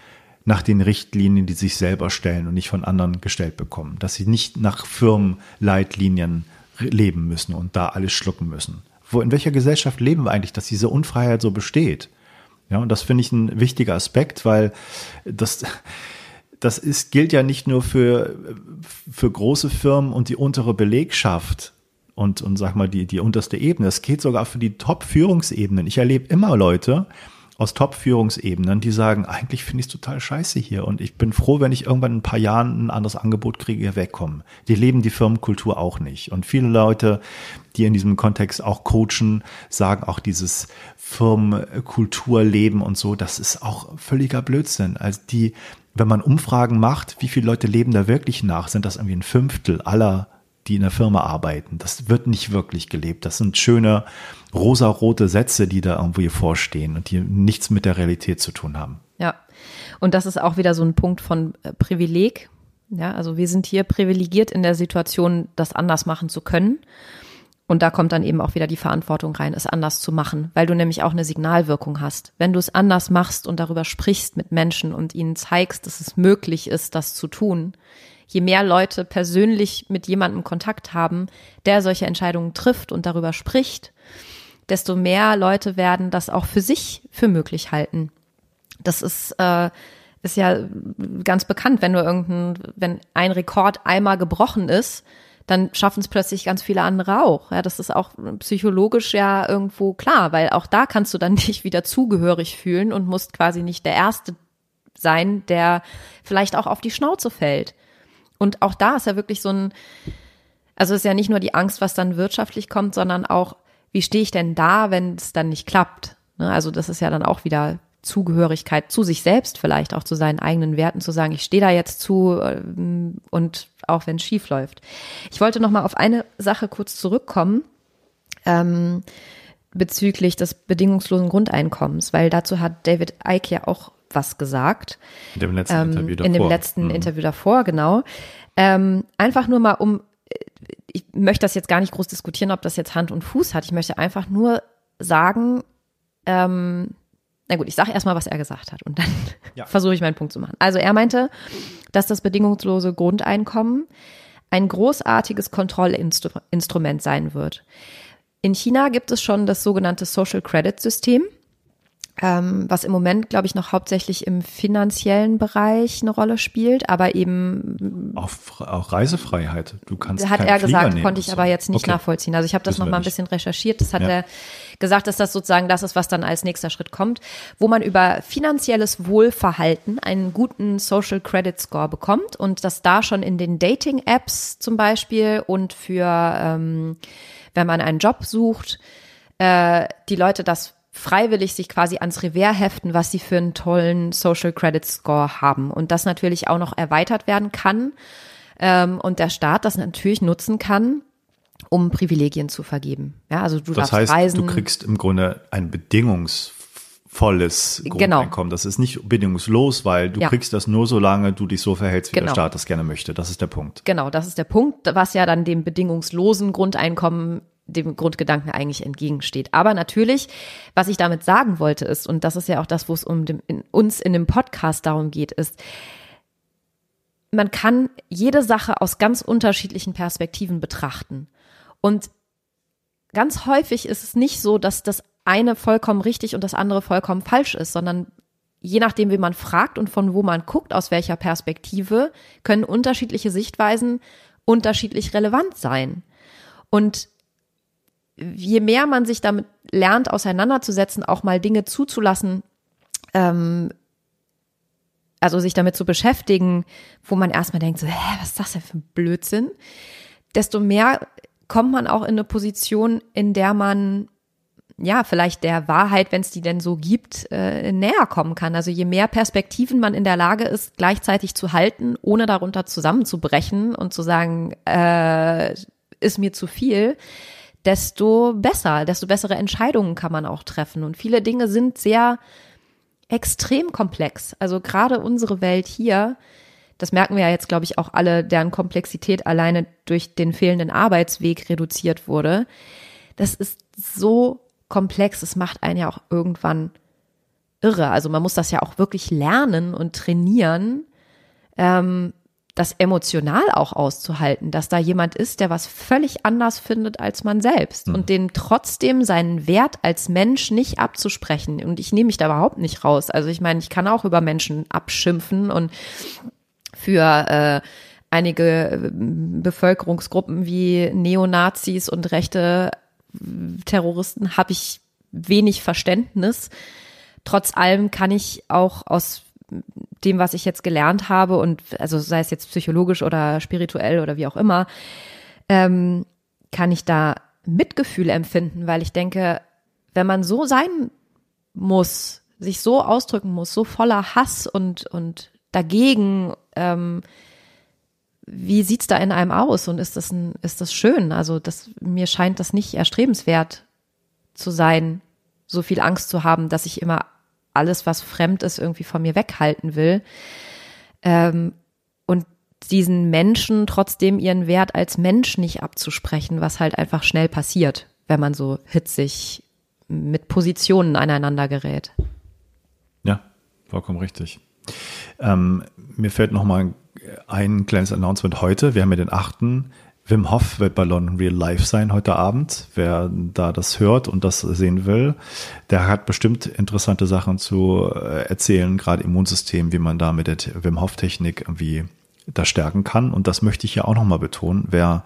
S2: nach den Richtlinien, die sich selber stellen und nicht von anderen gestellt bekommen. Dass sie nicht nach Firmenleitlinien leben müssen und da alles schlucken müssen. Wo, in welcher Gesellschaft leben wir eigentlich, dass diese Unfreiheit so besteht? Ja, und das finde ich ein wichtiger Aspekt, weil das, das ist, gilt ja nicht nur für, für große Firmen und die untere Belegschaft, und, und sag mal, die, die unterste Ebene. Es geht sogar für die Top-Führungsebenen. Ich erlebe immer Leute, aus Top-Führungsebenen, die sagen, eigentlich finde ich es total scheiße hier und ich bin froh, wenn ich irgendwann in ein paar Jahren ein anderes Angebot kriege, hier wegkommen. Die leben die Firmenkultur auch nicht. Und viele Leute, die in diesem Kontext auch coachen, sagen auch dieses Firmenkulturleben und so, das ist auch völliger Blödsinn. Also die, wenn man Umfragen macht, wie viele Leute leben da wirklich nach, sind das irgendwie ein Fünftel aller die in der Firma arbeiten. Das wird nicht wirklich gelebt. Das sind schöne rosarote Sätze, die da irgendwie vorstehen und die nichts mit der Realität zu tun haben.
S1: Ja. Und das ist auch wieder so ein Punkt von äh, Privileg. Ja, also wir sind hier privilegiert in der Situation, das anders machen zu können. Und da kommt dann eben auch wieder die Verantwortung rein, es anders zu machen, weil du nämlich auch eine Signalwirkung hast. Wenn du es anders machst und darüber sprichst mit Menschen und ihnen zeigst, dass es möglich ist, das zu tun, je mehr Leute persönlich mit jemandem Kontakt haben, der solche Entscheidungen trifft und darüber spricht, desto mehr Leute werden das auch für sich für möglich halten. Das ist, äh, ist ja ganz bekannt, wenn nur irgendein, wenn ein Rekord einmal gebrochen ist, dann schaffen es plötzlich ganz viele andere auch. Ja, das ist auch psychologisch ja irgendwo klar, weil auch da kannst du dann dich wieder zugehörig fühlen und musst quasi nicht der Erste sein, der vielleicht auch auf die Schnauze fällt. Und auch da ist ja wirklich so ein, also ist ja nicht nur die Angst, was dann wirtschaftlich kommt, sondern auch, wie stehe ich denn da, wenn es dann nicht klappt? Ne? Also das ist ja dann auch wieder Zugehörigkeit zu sich selbst, vielleicht auch zu seinen eigenen Werten, zu sagen, ich stehe da jetzt zu ähm, und auch wenn es schief läuft. Ich wollte noch mal auf eine Sache kurz zurückkommen ähm, bezüglich des bedingungslosen Grundeinkommens, weil dazu hat David Icke ja auch was gesagt.
S2: In dem letzten ähm, Interview davor.
S1: In dem letzten mhm. Interview davor, genau. Ähm, einfach nur mal um, äh, ich möchte das jetzt gar nicht groß diskutieren, ob das jetzt Hand und Fuß hat. Ich möchte einfach nur sagen, ähm, na gut, ich sage erstmal, was er gesagt hat und dann ja. versuche ich meinen Punkt zu machen. Also er meinte, dass das bedingungslose Grundeinkommen ein großartiges Kontrollinstrument sein wird. In China gibt es schon das sogenannte Social Credit System. Ähm, was im Moment, glaube ich, noch hauptsächlich im finanziellen Bereich eine Rolle spielt, aber eben
S2: auch, auch Reisefreiheit. Du kannst
S1: hat er gesagt, nehmen, konnte ich aber jetzt nicht okay. nachvollziehen. Also ich habe das noch mal ein bisschen recherchiert. Das hat ja. er gesagt, dass das sozusagen das ist, was dann als nächster Schritt kommt, wo man über finanzielles Wohlverhalten einen guten Social Credit Score bekommt und dass da schon in den Dating Apps zum Beispiel und für ähm, wenn man einen Job sucht, äh, die Leute das freiwillig sich quasi ans Revers heften, was sie für einen tollen Social Credit Score haben. Und das natürlich auch noch erweitert werden kann ähm, und der Staat das natürlich nutzen kann, um Privilegien zu vergeben. Ja, also du
S2: das
S1: darfst heißt, reisen.
S2: du kriegst im Grunde ein bedingungsvolles genau. Grundeinkommen. Genau. Das ist nicht bedingungslos, weil du ja. kriegst das nur so lange du dich so verhältst, wie genau. der Staat das gerne möchte. Das ist der Punkt.
S1: Genau, das ist der Punkt, was ja dann dem bedingungslosen Grundeinkommen dem Grundgedanken eigentlich entgegensteht. Aber natürlich, was ich damit sagen wollte, ist, und das ist ja auch das, wo es um dem, in, uns in dem Podcast darum geht, ist, man kann jede Sache aus ganz unterschiedlichen Perspektiven betrachten. Und ganz häufig ist es nicht so, dass das eine vollkommen richtig und das andere vollkommen falsch ist, sondern je nachdem, wie man fragt und von wo man guckt, aus welcher Perspektive, können unterschiedliche Sichtweisen unterschiedlich relevant sein. Und je mehr man sich damit lernt, auseinanderzusetzen, auch mal Dinge zuzulassen, ähm, also sich damit zu beschäftigen, wo man erstmal denkt, so, hä, was ist das denn für ein Blödsinn, desto mehr kommt man auch in eine Position, in der man ja, vielleicht der Wahrheit, wenn es die denn so gibt, äh, näher kommen kann. Also je mehr Perspektiven man in der Lage ist, gleichzeitig zu halten, ohne darunter zusammenzubrechen und zu sagen, äh, ist mir zu viel, desto besser, desto bessere Entscheidungen kann man auch treffen. Und viele Dinge sind sehr extrem komplex. Also gerade unsere Welt hier, das merken wir ja jetzt, glaube ich, auch alle, deren Komplexität alleine durch den fehlenden Arbeitsweg reduziert wurde. Das ist so komplex, es macht einen ja auch irgendwann irre. Also man muss das ja auch wirklich lernen und trainieren, ähm, das emotional auch auszuhalten, dass da jemand ist, der was völlig anders findet als man selbst mhm. und den trotzdem seinen Wert als Mensch nicht abzusprechen. Und ich nehme mich da überhaupt nicht raus. Also ich meine, ich kann auch über Menschen abschimpfen und für äh, einige äh, Bevölkerungsgruppen wie Neonazis und rechte Terroristen habe ich wenig Verständnis. Trotz allem kann ich auch aus dem, was ich jetzt gelernt habe und also sei es jetzt psychologisch oder spirituell oder wie auch immer, ähm, kann ich da Mitgefühl empfinden, weil ich denke, wenn man so sein muss, sich so ausdrücken muss, so voller Hass und, und dagegen, ähm, wie sieht's da in einem aus und ist das ein, ist das schön? Also das, mir scheint das nicht erstrebenswert zu sein, so viel Angst zu haben, dass ich immer alles, was fremd ist, irgendwie von mir weghalten will. Ähm, und diesen Menschen trotzdem ihren Wert als Mensch nicht abzusprechen, was halt einfach schnell passiert, wenn man so hitzig mit Positionen aneinander gerät.
S2: Ja, vollkommen richtig. Ähm, mir fällt noch mal ein kleines Announcement heute. Wir haben ja den achten Wim Hof wird bei London Real Life sein heute Abend. Wer da das hört und das sehen will, der hat bestimmt interessante Sachen zu äh, erzählen, gerade Immunsystem, wie man da mit der Wim Hof Technik irgendwie das stärken kann. Und das möchte ich ja auch nochmal betonen. Wer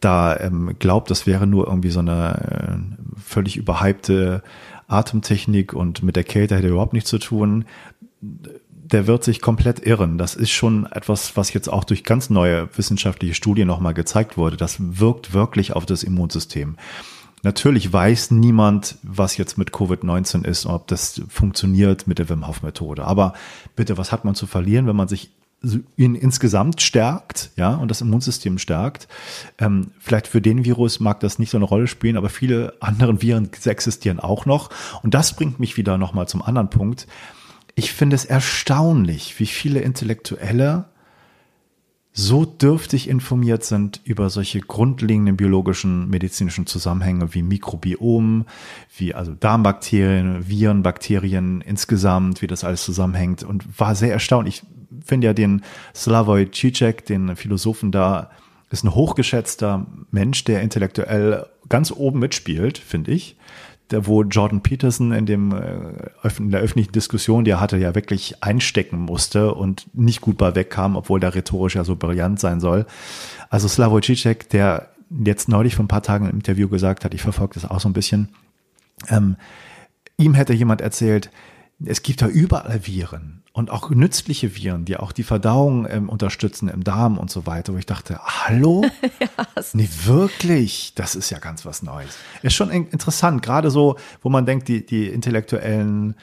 S2: da ähm, glaubt, das wäre nur irgendwie so eine äh, völlig überhypte Atemtechnik und mit der Kälte hätte überhaupt nichts zu tun der wird sich komplett irren. Das ist schon etwas, was jetzt auch durch ganz neue wissenschaftliche Studien nochmal gezeigt wurde. Das wirkt wirklich auf das Immunsystem. Natürlich weiß niemand, was jetzt mit Covid-19 ist und ob das funktioniert mit der Wim Hof Methode. Aber bitte, was hat man zu verlieren, wenn man sich in, insgesamt stärkt, ja, und das Immunsystem stärkt. Ähm, vielleicht für den Virus mag das nicht so eine Rolle spielen, aber viele anderen Viren existieren auch noch. Und das bringt mich wieder nochmal zum anderen Punkt ich finde es erstaunlich, wie viele Intellektuelle so dürftig informiert sind über solche grundlegenden biologischen, medizinischen Zusammenhänge wie Mikrobiom, wie also Darmbakterien, Viren, Bakterien insgesamt, wie das alles zusammenhängt und war sehr erstaunt. Ich finde ja den Slavoj Žižek, den Philosophen da, ist ein hochgeschätzter Mensch, der intellektuell ganz oben mitspielt, finde ich der, wo Jordan Peterson in, dem, äh, in der öffentlichen Diskussion, die er hatte, ja wirklich einstecken musste und nicht gut bei wegkam, obwohl der rhetorisch ja so brillant sein soll. Also Slavoj Žižek, der jetzt neulich vor ein paar Tagen im Interview gesagt hat, ich verfolge das auch so ein bisschen, ähm, ihm hätte jemand erzählt, es gibt da überall Viren und auch nützliche Viren, die auch die Verdauung ähm, unterstützen im Darm und so weiter, wo ich dachte, hallo? ja, nee, wirklich, das ist ja ganz was Neues. Ist schon interessant, gerade so, wo man denkt, die, die intellektuellen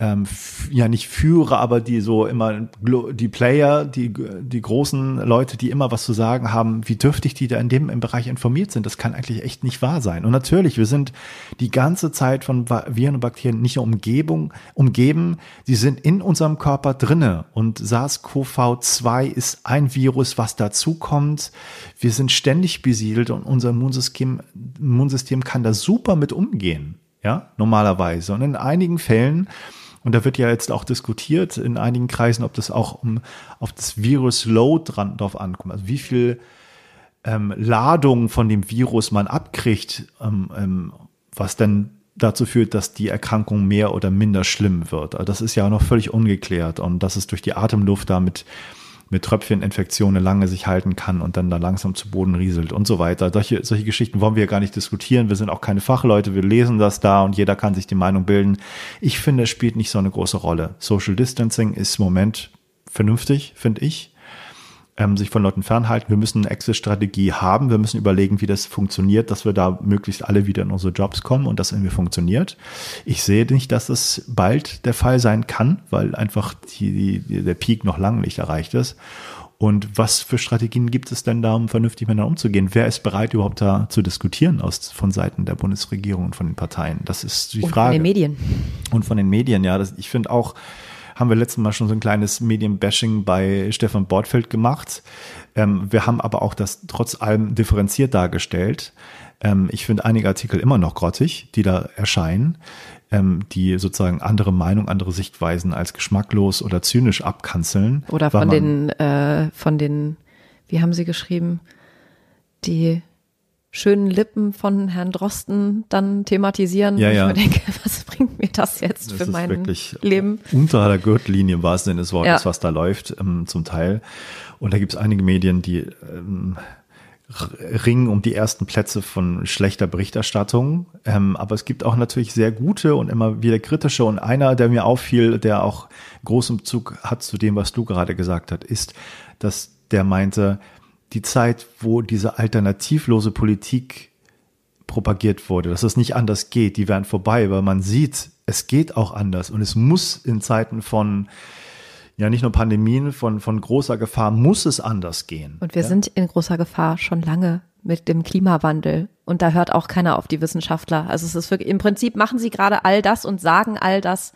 S2: ähm, ja nicht Führer, aber die so immer die Player, die die großen Leute, die immer was zu sagen haben, wie dürftig die da in dem im Bereich informiert sind, das kann eigentlich echt nicht wahr sein. Und natürlich, wir sind die ganze Zeit von Viren und Bakterien nicht nur Umgebung umgeben, sie sind in unserem Körper drinne und SARS-CoV-2 ist ein Virus, was dazukommt. Wir sind ständig besiedelt und unser Immunsystem, Immunsystem kann da super mit umgehen. Ja, normalerweise. Und in einigen Fällen und da wird ja jetzt auch diskutiert in einigen Kreisen, ob das auch um, auf das Virus-Load drauf ankommt. Also wie viel ähm, Ladung von dem Virus man abkriegt, ähm, ähm, was dann dazu führt, dass die Erkrankung mehr oder minder schlimm wird. Also das ist ja noch völlig ungeklärt und dass es durch die Atemluft damit mit Tröpfcheninfektionen lange sich halten kann und dann da langsam zu Boden rieselt und so weiter. Solche, solche Geschichten wollen wir gar nicht diskutieren. Wir sind auch keine Fachleute. Wir lesen das da und jeder kann sich die Meinung bilden. Ich finde, es spielt nicht so eine große Rolle. Social Distancing ist im Moment vernünftig, finde ich ähm, sich von Leuten fernhalten. Wir müssen eine Exit-Strategie haben. Wir müssen überlegen, wie das funktioniert, dass wir da möglichst alle wieder in unsere Jobs kommen und das irgendwie funktioniert. Ich sehe nicht, dass das bald der Fall sein kann, weil einfach die, die, der Peak noch lange nicht erreicht ist. Und was für Strategien gibt es denn da, um vernünftig miteinander umzugehen? Wer ist bereit, überhaupt da zu diskutieren aus, von Seiten der Bundesregierung und von den Parteien? Das ist die
S1: und
S2: Frage.
S1: Und von den Medien.
S2: Und von den Medien, ja. Das, ich finde auch, haben wir letztes Mal schon so ein kleines Medienbashing bei Stefan Bortfeld gemacht. Ähm, wir haben aber auch das trotz allem differenziert dargestellt. Ähm, ich finde einige Artikel immer noch grottig, die da erscheinen, ähm, die sozusagen andere Meinung, andere Sichtweisen als geschmacklos oder zynisch abkanzeln.
S1: Oder von den, äh, von den, wie haben sie geschrieben, die schönen Lippen von Herrn Drosten dann thematisieren.
S2: Ja, ja.
S1: Ich mir denke, was bringt mir das jetzt das für mein Leben?
S2: Unter der Gürtellinie im wahrsten Sinne des Wortes, ja. was da läuft, ähm, zum Teil. Und da gibt es einige Medien, die ähm, ringen um die ersten Plätze von schlechter Berichterstattung. Ähm, aber es gibt auch natürlich sehr gute und immer wieder kritische. Und einer, der mir auffiel, der auch großen Bezug hat zu dem, was du gerade gesagt hast, ist, dass der meinte, die Zeit, wo diese alternativlose Politik propagiert wurde, dass es nicht anders geht, die werden vorbei, weil man sieht, es geht auch anders und es muss in Zeiten von ja nicht nur Pandemien, von, von großer Gefahr muss es anders gehen.
S1: Und wir
S2: ja?
S1: sind in großer Gefahr schon lange mit dem Klimawandel. Und da hört auch keiner auf die Wissenschaftler. Also es ist wirklich, im Prinzip machen sie gerade all das und sagen all das,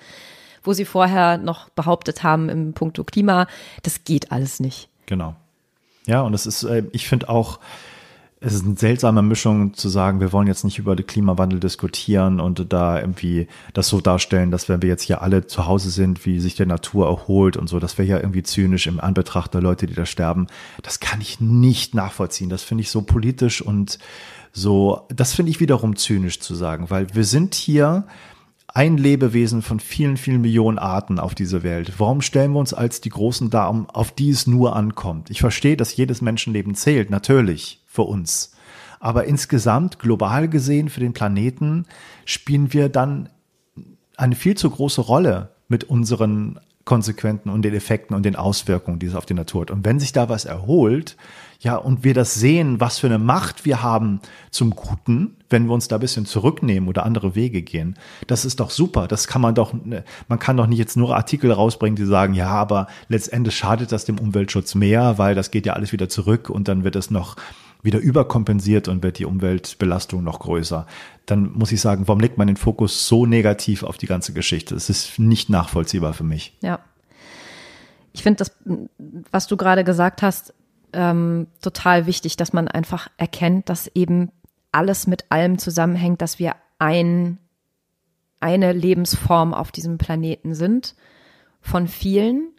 S1: wo sie vorher noch behauptet haben im Punkto Klima. Das geht alles nicht.
S2: Genau. Ja, und es ist, äh, ich finde auch, es ist eine seltsame Mischung zu sagen, wir wollen jetzt nicht über den Klimawandel diskutieren und da irgendwie das so darstellen, dass wenn wir jetzt hier alle zu Hause sind, wie sich der Natur erholt und so, das wäre ja irgendwie zynisch im Anbetracht der Leute, die da sterben. Das kann ich nicht nachvollziehen. Das finde ich so politisch und so, das finde ich wiederum zynisch zu sagen, weil wir sind hier ein Lebewesen von vielen, vielen Millionen Arten auf dieser Welt. Warum stellen wir uns als die Großen da, auf die es nur ankommt? Ich verstehe, dass jedes Menschenleben zählt, natürlich, für uns. Aber insgesamt, global gesehen, für den Planeten, spielen wir dann eine viel zu große Rolle mit unseren Konsequenzen und den Effekten und den Auswirkungen, die es auf die Natur hat. Und wenn sich da was erholt, ja, und wir das sehen, was für eine Macht wir haben zum Guten, wenn wir uns da ein bisschen zurücknehmen oder andere Wege gehen, das ist doch super. Das kann man doch, ne, man kann doch nicht jetzt nur Artikel rausbringen, die sagen, ja, aber letztendlich schadet das dem Umweltschutz mehr, weil das geht ja alles wieder zurück und dann wird es noch wieder überkompensiert und wird die Umweltbelastung noch größer. Dann muss ich sagen, warum legt man den Fokus so negativ auf die ganze Geschichte? Es ist nicht nachvollziehbar für mich.
S1: Ja. Ich finde das, was du gerade gesagt hast, ähm, total wichtig, dass man einfach erkennt, dass eben alles mit allem zusammenhängt, dass wir ein, eine Lebensform auf diesem Planeten sind, von vielen.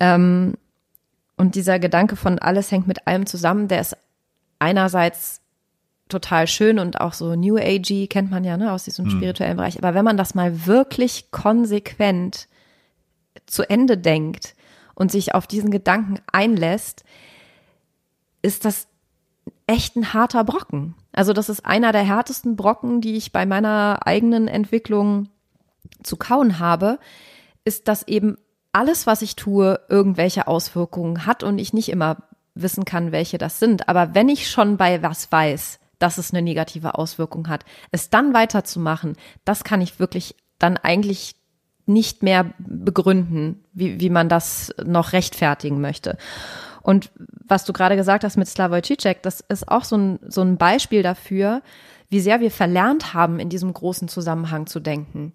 S1: Ähm, und dieser Gedanke von alles hängt mit allem zusammen, der ist einerseits total schön und auch so New Agey kennt man ja ne, aus diesem spirituellen Bereich. Aber wenn man das mal wirklich konsequent zu Ende denkt und sich auf diesen Gedanken einlässt, ist das echt ein harter Brocken. Also das ist einer der härtesten Brocken, die ich bei meiner eigenen Entwicklung zu kauen habe, ist, dass eben alles, was ich tue, irgendwelche Auswirkungen hat und ich nicht immer wissen kann, welche das sind. Aber wenn ich schon bei was weiß, dass es eine negative Auswirkung hat, es dann weiterzumachen, das kann ich wirklich dann eigentlich nicht mehr begründen, wie, wie man das noch rechtfertigen möchte. Und was du gerade gesagt hast mit Slavoj Žižek, das ist auch so ein, so ein Beispiel dafür, wie sehr wir verlernt haben, in diesem großen Zusammenhang zu denken.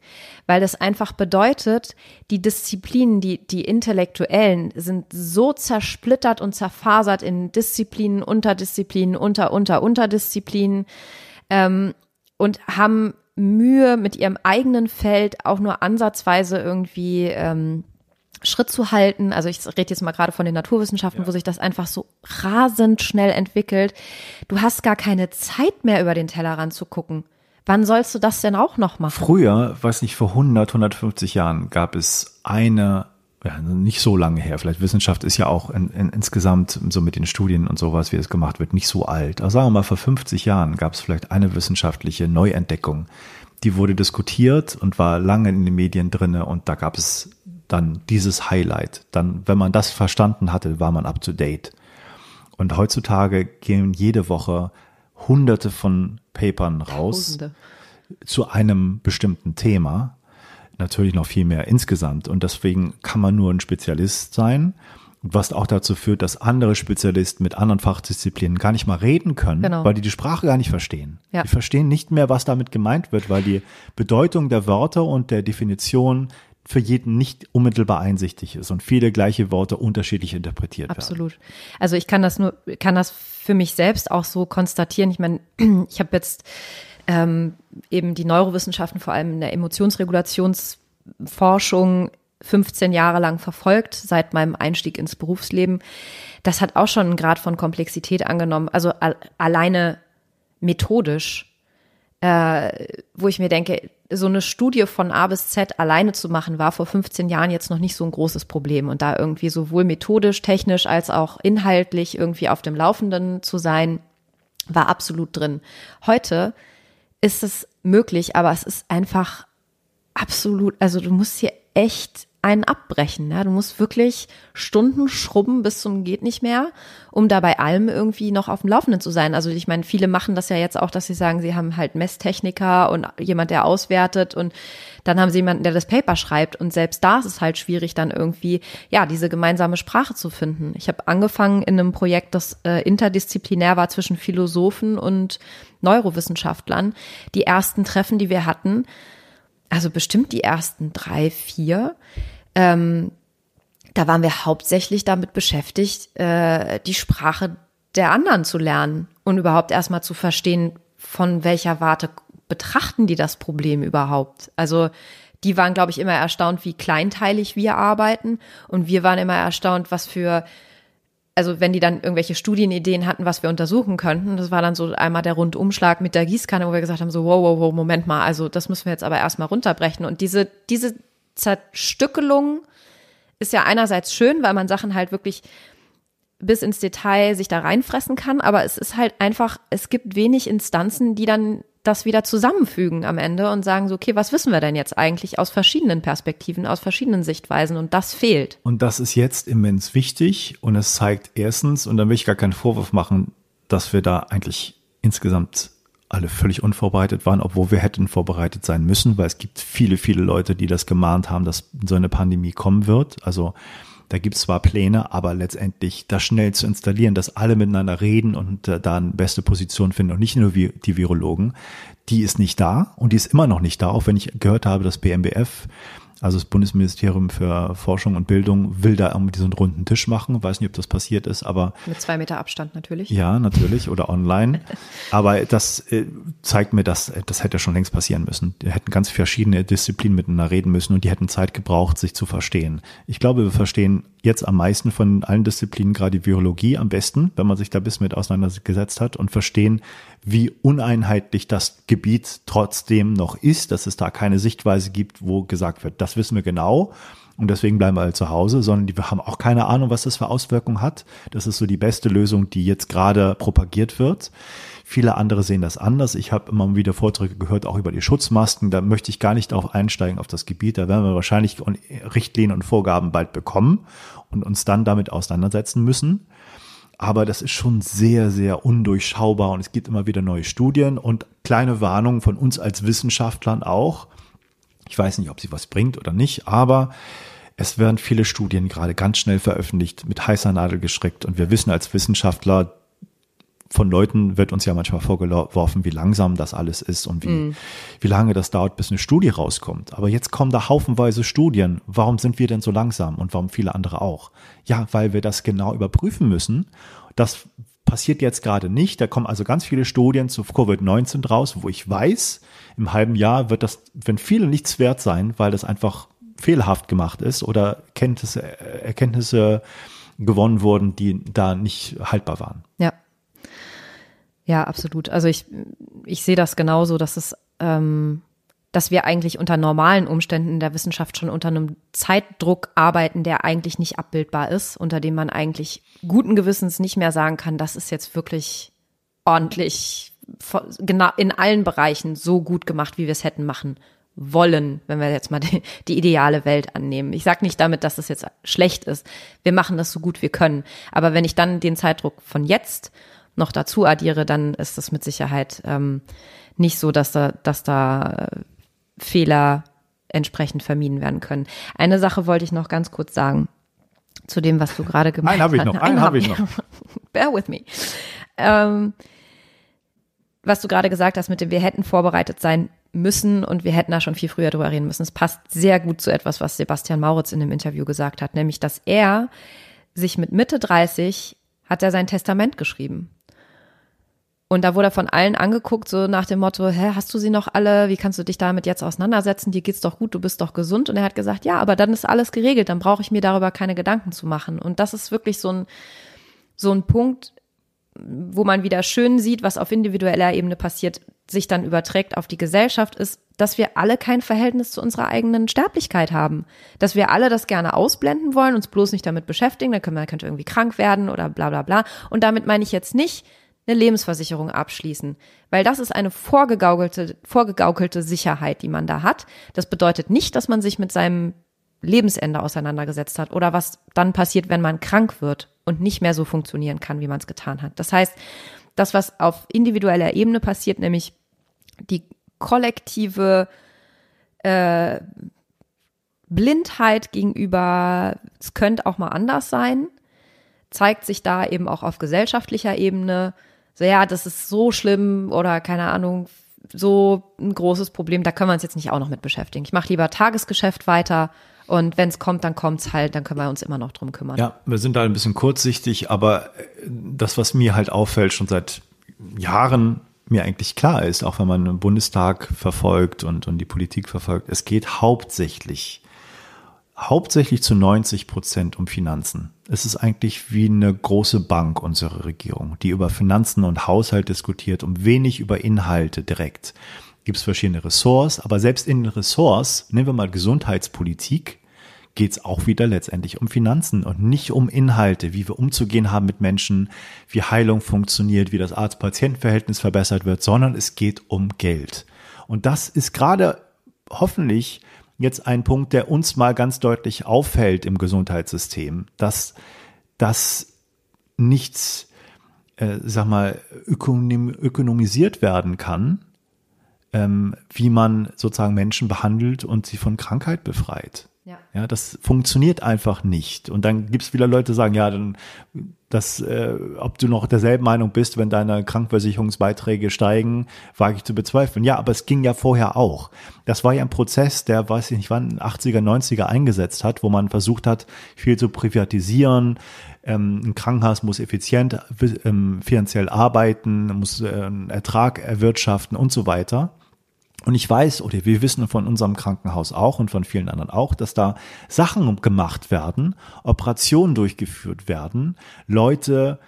S1: Weil das einfach bedeutet, die Disziplinen, die, die intellektuellen sind so zersplittert und zerfasert in Disziplinen, Unterdisziplinen, unter, unter, Unterdisziplinen ähm, und haben Mühe mit ihrem eigenen Feld auch nur ansatzweise irgendwie ähm, Schritt zu halten. Also ich rede jetzt mal gerade von den Naturwissenschaften, ja. wo sich das einfach so rasend schnell entwickelt. Du hast gar keine Zeit mehr über den Tellerrand zu gucken. Wann sollst du das denn auch noch machen?
S2: Früher, weiß nicht, vor 100, 150 Jahren gab es eine, ja, nicht so lange her, vielleicht Wissenschaft ist ja auch in, in, insgesamt so mit den Studien und sowas, wie es gemacht wird, nicht so alt. Aber sagen wir mal, vor 50 Jahren gab es vielleicht eine wissenschaftliche Neuentdeckung. Die wurde diskutiert und war lange in den Medien drinne und da gab es dann dieses Highlight. Dann, wenn man das verstanden hatte, war man up to date. Und heutzutage gehen jede Woche hunderte von Papern raus Tausende. zu einem bestimmten Thema. Natürlich noch viel mehr insgesamt. Und deswegen kann man nur ein Spezialist sein. Was auch dazu führt, dass andere Spezialisten mit anderen Fachdisziplinen gar nicht mal reden können, genau. weil die die Sprache gar nicht verstehen. Ja. Die verstehen nicht mehr, was damit gemeint wird, weil die Bedeutung der Wörter und der Definition für jeden nicht unmittelbar einsichtig ist und viele gleiche Worte unterschiedlich interpretiert
S1: Absolut. werden. Absolut. Also ich kann das nur, kann das für mich selbst auch so konstatieren. Ich meine, ich habe jetzt ähm, eben die Neurowissenschaften, vor allem in der Emotionsregulationsforschung, 15 Jahre lang verfolgt, seit meinem Einstieg ins Berufsleben. Das hat auch schon einen Grad von Komplexität angenommen. Also alleine methodisch, äh, wo ich mir denke, so eine Studie von A bis Z alleine zu machen, war vor 15 Jahren jetzt noch nicht so ein großes Problem. Und da irgendwie sowohl methodisch, technisch als auch inhaltlich irgendwie auf dem Laufenden zu sein, war absolut drin. Heute ist es möglich, aber es ist einfach absolut, also du musst hier echt einen abbrechen. Ja? Du musst wirklich Stunden schrubben bis zum geht nicht mehr, um da bei allem irgendwie noch auf dem Laufenden zu sein. Also ich meine, viele machen das ja jetzt auch, dass sie sagen, sie haben halt Messtechniker und jemand, der auswertet und dann haben sie jemanden, der das Paper schreibt und selbst da ist es halt schwierig, dann irgendwie ja diese gemeinsame Sprache zu finden. Ich habe angefangen in einem Projekt, das äh, interdisziplinär war zwischen Philosophen und Neurowissenschaftlern. Die ersten Treffen, die wir hatten, also bestimmt die ersten drei, vier, ähm, da waren wir hauptsächlich damit beschäftigt, äh, die Sprache der anderen zu lernen und überhaupt erstmal zu verstehen, von welcher Warte betrachten die das Problem überhaupt. Also die waren, glaube ich, immer erstaunt, wie kleinteilig wir arbeiten und wir waren immer erstaunt, was für also wenn die dann irgendwelche Studienideen hatten, was wir untersuchen könnten, das war dann so einmal der Rundumschlag mit der Gießkanne, wo wir gesagt haben, so, wow, wow, wow, Moment mal, also das müssen wir jetzt aber erstmal runterbrechen. Und diese, diese Zerstückelung ist ja einerseits schön, weil man Sachen halt wirklich bis ins Detail sich da reinfressen kann, aber es ist halt einfach, es gibt wenig Instanzen, die dann das wieder zusammenfügen am Ende und sagen so, okay, was wissen wir denn jetzt eigentlich aus verschiedenen Perspektiven, aus verschiedenen Sichtweisen und das fehlt.
S2: Und das ist jetzt immens wichtig und es zeigt erstens, und dann will ich gar keinen Vorwurf machen, dass wir da eigentlich insgesamt alle völlig unvorbereitet waren, obwohl wir hätten vorbereitet sein müssen, weil es gibt viele, viele Leute, die das gemahnt haben, dass so eine Pandemie kommen wird. Also da gibt es zwar Pläne, aber letztendlich das schnell zu installieren, dass alle miteinander reden und äh, da eine beste Position finden und nicht nur wie, die Virologen, die ist nicht da und die ist immer noch nicht da, auch wenn ich gehört habe, dass BMBF also das Bundesministerium für Forschung und Bildung will da irgendwie so einen runden Tisch machen. Weiß nicht, ob das passiert ist, aber.
S1: Mit zwei Meter Abstand natürlich.
S2: Ja, natürlich. Oder online. aber das äh, zeigt mir, dass das hätte schon längst passieren müssen. Die hätten ganz verschiedene Disziplinen miteinander reden müssen und die hätten Zeit gebraucht, sich zu verstehen. Ich glaube, wir verstehen jetzt am meisten von allen Disziplinen gerade die Virologie am besten, wenn man sich da bis mit auseinandergesetzt hat und verstehen, wie uneinheitlich das Gebiet trotzdem noch ist, dass es da keine Sichtweise gibt, wo gesagt wird, das wissen wir genau und deswegen bleiben wir halt zu Hause, sondern die, wir haben auch keine Ahnung, was das für Auswirkungen hat. Das ist so die beste Lösung, die jetzt gerade propagiert wird. Viele andere sehen das anders. Ich habe immer wieder Vorträge gehört, auch über die Schutzmasken. Da möchte ich gar nicht darauf einsteigen, auf das Gebiet. Da werden wir wahrscheinlich Richtlinien und Vorgaben bald bekommen und uns dann damit auseinandersetzen müssen. Aber das ist schon sehr, sehr undurchschaubar und es gibt immer wieder neue Studien und kleine Warnungen von uns als Wissenschaftlern auch. Ich weiß nicht, ob sie was bringt oder nicht, aber es werden viele Studien gerade ganz schnell veröffentlicht, mit heißer Nadel geschreckt und wir wissen als Wissenschaftler, von Leuten wird uns ja manchmal vorgeworfen, wie langsam das alles ist und wie, mm. wie lange das dauert, bis eine Studie rauskommt. Aber jetzt kommen da haufenweise Studien. Warum sind wir denn so langsam und warum viele andere auch? Ja, weil wir das genau überprüfen müssen. Das passiert jetzt gerade nicht. Da kommen also ganz viele Studien zu Covid-19 raus, wo ich weiß, im halben Jahr wird das, wenn viele nichts wert sein, weil das einfach fehlerhaft gemacht ist oder Kenntnisse, Erkenntnisse gewonnen wurden, die da nicht haltbar waren.
S1: Ja. Ja, absolut. Also ich, ich sehe das genauso, dass es, ähm, dass wir eigentlich unter normalen Umständen der Wissenschaft schon unter einem Zeitdruck arbeiten, der eigentlich nicht abbildbar ist, unter dem man eigentlich guten Gewissens nicht mehr sagen kann, das ist jetzt wirklich ordentlich genau in allen Bereichen so gut gemacht, wie wir es hätten machen wollen, wenn wir jetzt mal die, die ideale Welt annehmen. Ich sage nicht damit, dass es jetzt schlecht ist. Wir machen das so gut wir können. Aber wenn ich dann den Zeitdruck von jetzt noch dazu addiere, dann ist das mit Sicherheit ähm, nicht so, dass da, dass da äh, Fehler entsprechend vermieden werden können. Eine Sache wollte ich noch ganz kurz sagen zu dem, was du gerade gemacht
S2: hast. Einen habe ich noch. Einen, einen habe ich noch.
S1: Bear with me. Ähm, was du gerade gesagt hast mit dem, wir hätten vorbereitet sein müssen und wir hätten da schon viel früher drüber reden müssen. Es passt sehr gut zu etwas, was Sebastian Mauritz in dem Interview gesagt hat, nämlich, dass er sich mit Mitte 30 hat er sein Testament geschrieben. Und da wurde er von allen angeguckt, so nach dem Motto, hä, hast du sie noch alle? Wie kannst du dich damit jetzt auseinandersetzen? Dir geht's doch gut, du bist doch gesund. Und er hat gesagt, ja, aber dann ist alles geregelt, dann brauche ich mir darüber keine Gedanken zu machen. Und das ist wirklich so ein, so ein Punkt, wo man wieder schön sieht, was auf individueller Ebene passiert, sich dann überträgt auf die Gesellschaft, ist, dass wir alle kein Verhältnis zu unserer eigenen Sterblichkeit haben. Dass wir alle das gerne ausblenden wollen, uns bloß nicht damit beschäftigen, dann können wir, könnte irgendwie krank werden oder bla bla bla. Und damit meine ich jetzt nicht, eine Lebensversicherung abschließen, weil das ist eine vorgegaukelte, vorgegaukelte Sicherheit, die man da hat. Das bedeutet nicht, dass man sich mit seinem Lebensende auseinandergesetzt hat oder was dann passiert, wenn man krank wird und nicht mehr so funktionieren kann, wie man es getan hat. Das heißt, das, was auf individueller Ebene passiert, nämlich die kollektive äh, Blindheit gegenüber, es könnte auch mal anders sein, zeigt sich da eben auch auf gesellschaftlicher Ebene so, ja, das ist so schlimm oder keine Ahnung, so ein großes Problem, da können wir uns jetzt nicht auch noch mit beschäftigen. Ich mache lieber Tagesgeschäft weiter und wenn es kommt, dann kommt es halt, dann können wir uns immer noch drum kümmern.
S2: Ja, wir sind da ein bisschen kurzsichtig, aber das, was mir halt auffällt, schon seit Jahren mir eigentlich klar ist, auch wenn man den Bundestag verfolgt und, und die Politik verfolgt, es geht hauptsächlich hauptsächlich zu 90 Prozent um Finanzen. Es ist eigentlich wie eine große Bank, unsere Regierung, die über Finanzen und Haushalt diskutiert, um wenig über Inhalte direkt. Gibt es verschiedene Ressorts, aber selbst in den Ressorts, nehmen wir mal Gesundheitspolitik, geht es auch wieder letztendlich um Finanzen und nicht um Inhalte, wie wir umzugehen haben mit Menschen, wie Heilung funktioniert, wie das Arzt-Patient-Verhältnis verbessert wird, sondern es geht um Geld. Und das ist gerade hoffentlich jetzt ein Punkt, der uns mal ganz deutlich auffällt im Gesundheitssystem, dass das nichts, äh, sag mal, ökonom ökonomisiert werden kann, ähm, wie man sozusagen Menschen behandelt und sie von Krankheit befreit. Ja. ja, das funktioniert einfach nicht. Und dann gibt es wieder Leute, die sagen, ja, dann das, äh, ob du noch derselben Meinung bist, wenn deine Krankenversicherungsbeiträge steigen, wage ich zu bezweifeln. Ja, aber es ging ja vorher auch. Das war ja ein Prozess, der, weiß ich nicht wann, 80er, 90er eingesetzt hat, wo man versucht hat, viel zu privatisieren. Ähm, ein Krankenhaus muss effizient ähm, finanziell arbeiten, muss äh, einen Ertrag erwirtschaften und so weiter. Und ich weiß, oder wir wissen von unserem Krankenhaus auch und von vielen anderen auch, dass da Sachen gemacht werden, Operationen durchgeführt werden, Leute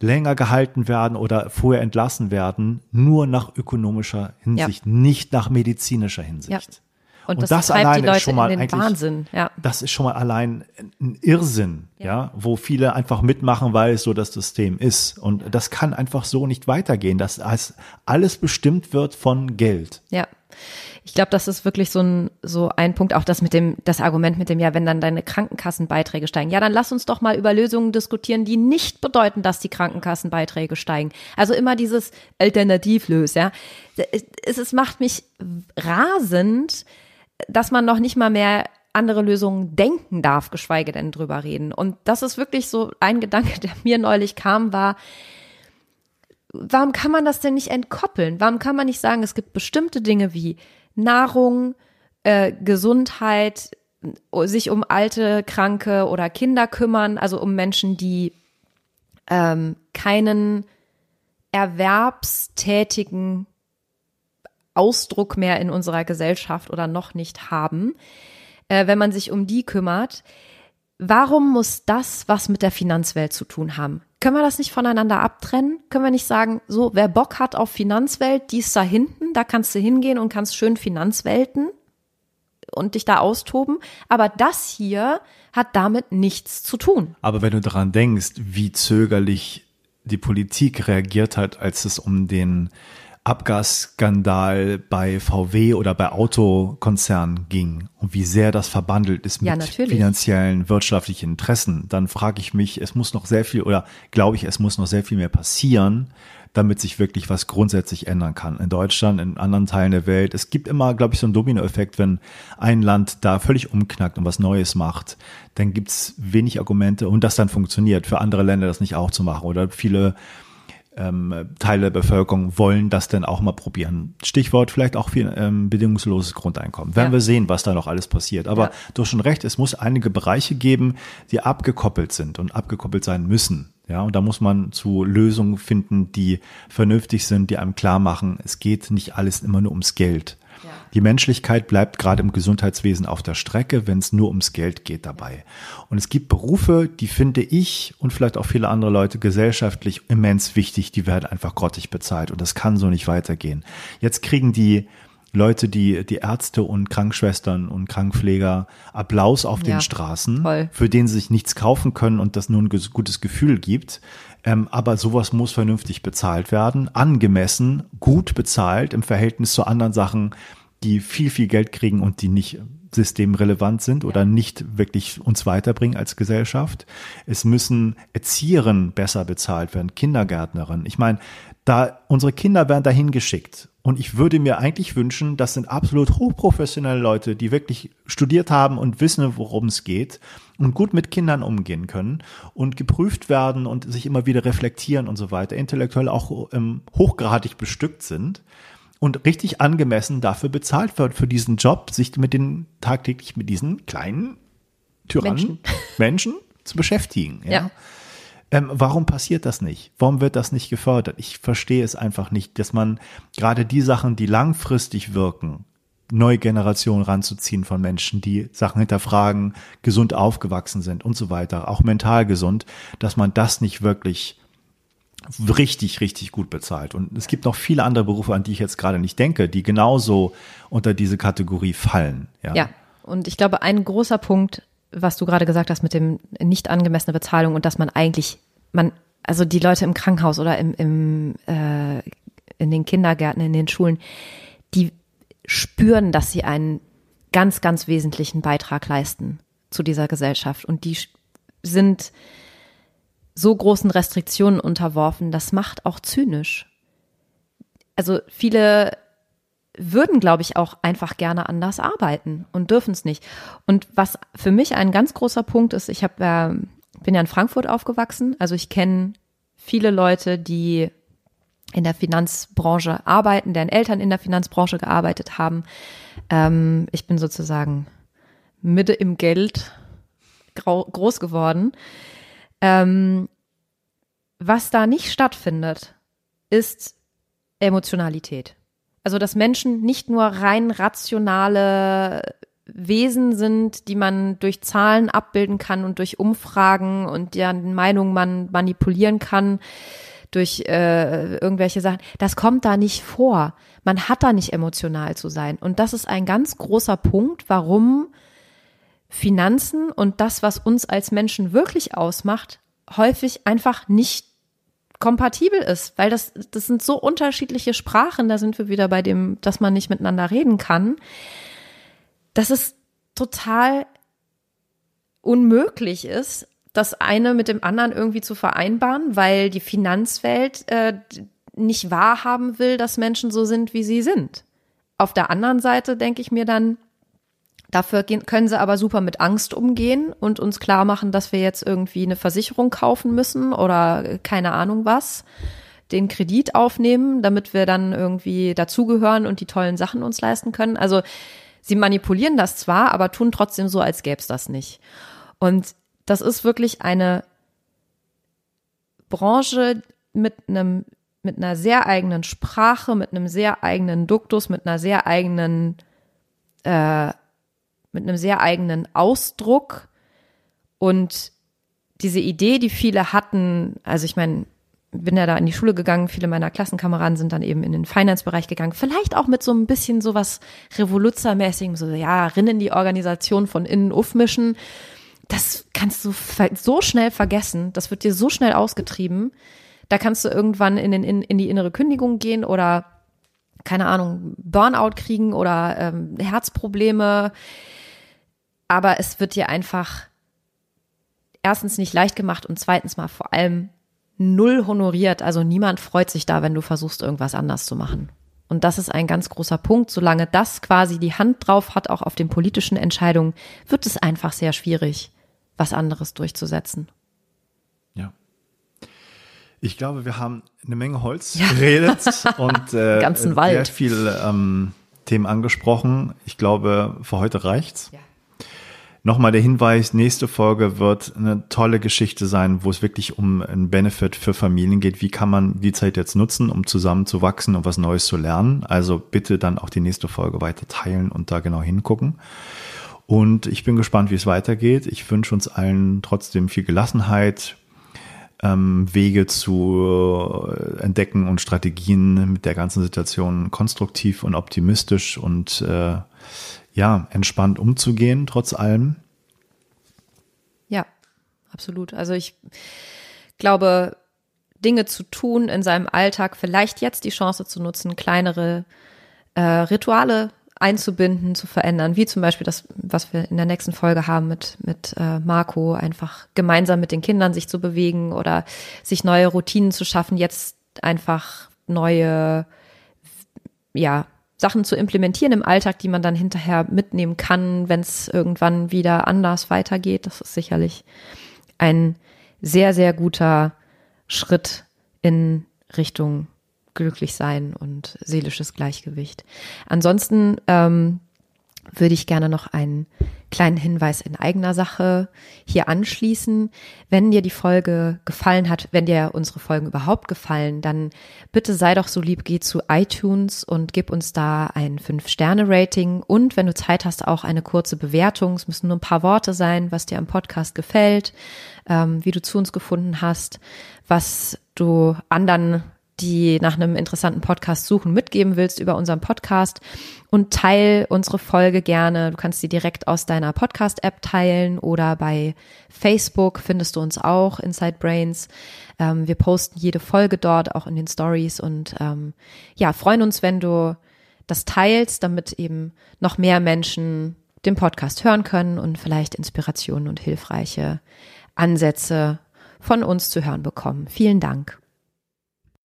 S2: länger gehalten werden oder vorher entlassen werden, nur nach ökonomischer Hinsicht, ja. nicht nach medizinischer Hinsicht. Ja.
S1: Und, und das, das allein ist schon mal eigentlich, Wahnsinn. Ja.
S2: das ist schon mal allein ein Irrsinn, ja. ja. wo viele einfach mitmachen, weil es so das System ist. Und das kann einfach so nicht weitergehen, dass alles bestimmt wird von Geld.
S1: Ja. Ich glaube, das ist wirklich so ein, so ein Punkt, auch das mit dem, das Argument mit dem, ja, wenn dann deine Krankenkassenbeiträge steigen. Ja, dann lass uns doch mal über Lösungen diskutieren, die nicht bedeuten, dass die Krankenkassenbeiträge steigen. Also immer dieses Alternativlös, ja. Es, es macht mich rasend, dass man noch nicht mal mehr andere Lösungen denken darf, geschweige denn drüber reden. Und das ist wirklich so ein Gedanke, der mir neulich kam, war, warum kann man das denn nicht entkoppeln? Warum kann man nicht sagen, es gibt bestimmte Dinge wie Nahrung, äh, Gesundheit, sich um alte, kranke oder Kinder kümmern, also um Menschen, die ähm, keinen erwerbstätigen Ausdruck mehr in unserer Gesellschaft oder noch nicht haben, äh, wenn man sich um die kümmert. Warum muss das was mit der Finanzwelt zu tun haben? Können wir das nicht voneinander abtrennen? Können wir nicht sagen, so, wer Bock hat auf Finanzwelt, die ist da hinten, da kannst du hingehen und kannst schön Finanzwelten und dich da austoben. Aber das hier hat damit nichts zu tun.
S2: Aber wenn du daran denkst, wie zögerlich die Politik reagiert hat, als es um den Abgasskandal bei VW oder bei Autokonzernen ging und wie sehr das verbandelt ist mit ja, finanziellen, wirtschaftlichen Interessen, dann frage ich mich, es muss noch sehr viel oder glaube ich, es muss noch sehr viel mehr passieren, damit sich wirklich was grundsätzlich ändern kann. In Deutschland, in anderen Teilen der Welt. Es gibt immer, glaube ich, so einen Dominoeffekt, wenn ein Land da völlig umknackt und was Neues macht, dann gibt's wenig Argumente und das dann funktioniert, für andere Länder das nicht auch zu machen oder viele ähm, Teile der Bevölkerung wollen das denn auch mal probieren. Stichwort vielleicht auch viel ähm, bedingungsloses Grundeinkommen. Werden ja. wir sehen, was da noch alles passiert. Aber ja. du hast schon recht, es muss einige Bereiche geben, die abgekoppelt sind und abgekoppelt sein müssen. Ja, und da muss man zu Lösungen finden, die vernünftig sind, die einem klar machen, es geht nicht alles immer nur ums Geld. Die Menschlichkeit bleibt gerade im Gesundheitswesen auf der Strecke, wenn es nur ums Geld geht dabei. Und es gibt Berufe, die finde ich und vielleicht auch viele andere Leute gesellschaftlich immens wichtig, die werden einfach grottig bezahlt und das kann so nicht weitergehen. Jetzt kriegen die Leute, die, die Ärzte und Krankschwestern und Krankenpfleger Applaus auf ja, den Straßen, voll. für den sie sich nichts kaufen können und das nur ein gutes Gefühl gibt. Ähm, aber sowas muss vernünftig bezahlt werden, angemessen, gut bezahlt im Verhältnis zu anderen Sachen, die viel, viel Geld kriegen und die nicht systemrelevant sind oder nicht wirklich uns weiterbringen als Gesellschaft. Es müssen Erzieherinnen besser bezahlt werden, Kindergärtnerinnen. Ich meine, da unsere Kinder werden dahin geschickt. Und ich würde mir eigentlich wünschen, das sind absolut hochprofessionelle Leute, die wirklich studiert haben und wissen, worum es geht und gut mit Kindern umgehen können und geprüft werden und sich immer wieder reflektieren und so weiter, intellektuell auch ähm, hochgradig bestückt sind und richtig angemessen dafür bezahlt wird für diesen Job, sich mit den tagtäglich mit diesen kleinen Tyrannen Menschen, Menschen zu beschäftigen. Ja. ja. Ähm, warum passiert das nicht? Warum wird das nicht gefördert? Ich verstehe es einfach nicht, dass man gerade die Sachen, die langfristig wirken, neue Generationen ranzuziehen von Menschen, die Sachen hinterfragen, gesund aufgewachsen sind und so weiter, auch mental gesund, dass man das nicht wirklich richtig, richtig gut bezahlt. Und es gibt noch viele andere Berufe, an die ich jetzt gerade nicht denke, die genauso unter diese Kategorie fallen. Ja,
S1: ja. und ich glaube, ein großer Punkt, was du gerade gesagt hast mit dem nicht angemessene Bezahlung und dass man eigentlich, man, also die Leute im Krankenhaus oder im, im äh, in den Kindergärten, in den Schulen, die spüren, dass sie einen ganz, ganz wesentlichen Beitrag leisten zu dieser Gesellschaft. Und die sind so großen Restriktionen unterworfen, das macht auch zynisch. Also viele würden, glaube ich, auch einfach gerne anders arbeiten und dürfen es nicht. Und was für mich ein ganz großer Punkt ist, ich habe äh, bin ja in Frankfurt aufgewachsen, also ich kenne viele Leute, die in der Finanzbranche arbeiten, deren Eltern in der Finanzbranche gearbeitet haben. Ähm, ich bin sozusagen Mitte im Geld groß geworden. Ähm, was da nicht stattfindet, ist Emotionalität. Also, dass Menschen nicht nur rein rationale Wesen sind, die man durch Zahlen abbilden kann und durch Umfragen und deren Meinung man manipulieren kann durch äh, irgendwelche Sachen. Das kommt da nicht vor. Man hat da nicht emotional zu sein. Und das ist ein ganz großer Punkt, warum Finanzen und das, was uns als Menschen wirklich ausmacht, häufig einfach nicht kompatibel ist, weil das, das sind so unterschiedliche Sprachen, da sind wir wieder bei dem, dass man nicht miteinander reden kann. dass es total unmöglich ist, das eine mit dem anderen irgendwie zu vereinbaren, weil die Finanzwelt äh, nicht wahrhaben will, dass Menschen so sind, wie sie sind. Auf der anderen Seite denke ich mir dann, dafür gehen, können sie aber super mit Angst umgehen und uns klar machen, dass wir jetzt irgendwie eine Versicherung kaufen müssen oder keine Ahnung was, den Kredit aufnehmen, damit wir dann irgendwie dazugehören und die tollen Sachen uns leisten können. Also sie manipulieren das zwar, aber tun trotzdem so, als gäbe es das nicht. Und das ist wirklich eine Branche mit einem mit einer sehr eigenen Sprache, mit einem sehr eigenen Duktus, mit einer sehr eigenen äh, mit einem sehr eigenen Ausdruck. Und diese Idee, die viele hatten, also ich meine, bin ja da in die Schule gegangen, viele meiner Klassenkameraden sind dann eben in den Finance-Bereich gegangen, vielleicht auch mit so ein bisschen sowas Revoluzermäßigem, so ja, rinnen die Organisation von innen aufmischen das kannst du so schnell vergessen. Das wird dir so schnell ausgetrieben. Da kannst du irgendwann in, den, in, in die innere Kündigung gehen oder, keine Ahnung, Burnout kriegen oder ähm, Herzprobleme. Aber es wird dir einfach erstens nicht leicht gemacht und zweitens mal vor allem null honoriert. Also niemand freut sich da, wenn du versuchst, irgendwas anders zu machen. Und das ist ein ganz großer Punkt. Solange das quasi die Hand drauf hat, auch auf den politischen Entscheidungen, wird es einfach sehr schwierig, was anderes durchzusetzen.
S2: Ja. Ich glaube, wir haben eine Menge Holz ja. geredet und äh,
S1: Ganzen Wald.
S2: sehr viel ähm, Themen angesprochen. Ich glaube, für heute reicht's. Ja. Nochmal der Hinweis, nächste Folge wird eine tolle Geschichte sein, wo es wirklich um einen Benefit für Familien geht. Wie kann man die Zeit jetzt nutzen, um zusammen zu wachsen und was Neues zu lernen? Also bitte dann auch die nächste Folge weiter teilen und da genau hingucken. Und ich bin gespannt, wie es weitergeht. Ich wünsche uns allen trotzdem viel Gelassenheit, ähm, Wege zu äh, entdecken und Strategien mit der ganzen Situation konstruktiv und optimistisch und äh, ja, entspannt umzugehen, trotz allem.
S1: Ja, absolut. Also ich glaube, Dinge zu tun in seinem Alltag, vielleicht jetzt die Chance zu nutzen, kleinere äh, Rituale einzubinden, zu verändern, wie zum Beispiel das, was wir in der nächsten Folge haben mit, mit äh, Marco, einfach gemeinsam mit den Kindern sich zu bewegen oder sich neue Routinen zu schaffen, jetzt einfach neue, ja, Sachen zu implementieren im Alltag, die man dann hinterher mitnehmen kann, wenn es irgendwann wieder anders weitergeht. Das ist sicherlich ein sehr, sehr guter Schritt in Richtung glücklich sein und seelisches Gleichgewicht. Ansonsten ähm, würde ich gerne noch einen kleinen Hinweis in eigener Sache hier anschließen. Wenn dir die Folge gefallen hat, wenn dir unsere Folgen überhaupt gefallen, dann bitte sei doch so lieb, geh zu iTunes und gib uns da ein 5-Sterne-Rating und wenn du Zeit hast, auch eine kurze Bewertung. Es müssen nur ein paar Worte sein, was dir am Podcast gefällt, ähm, wie du zu uns gefunden hast, was du anderen die nach einem interessanten Podcast suchen, mitgeben willst über unseren Podcast und teil unsere Folge gerne. Du kannst sie direkt aus deiner Podcast-App teilen oder bei Facebook findest du uns auch, Inside Brains. Ähm, wir posten jede Folge dort, auch in den Stories und ähm, ja, freuen uns, wenn du das teilst, damit eben noch mehr Menschen den Podcast hören können und vielleicht Inspirationen und hilfreiche Ansätze von uns zu hören bekommen. Vielen Dank.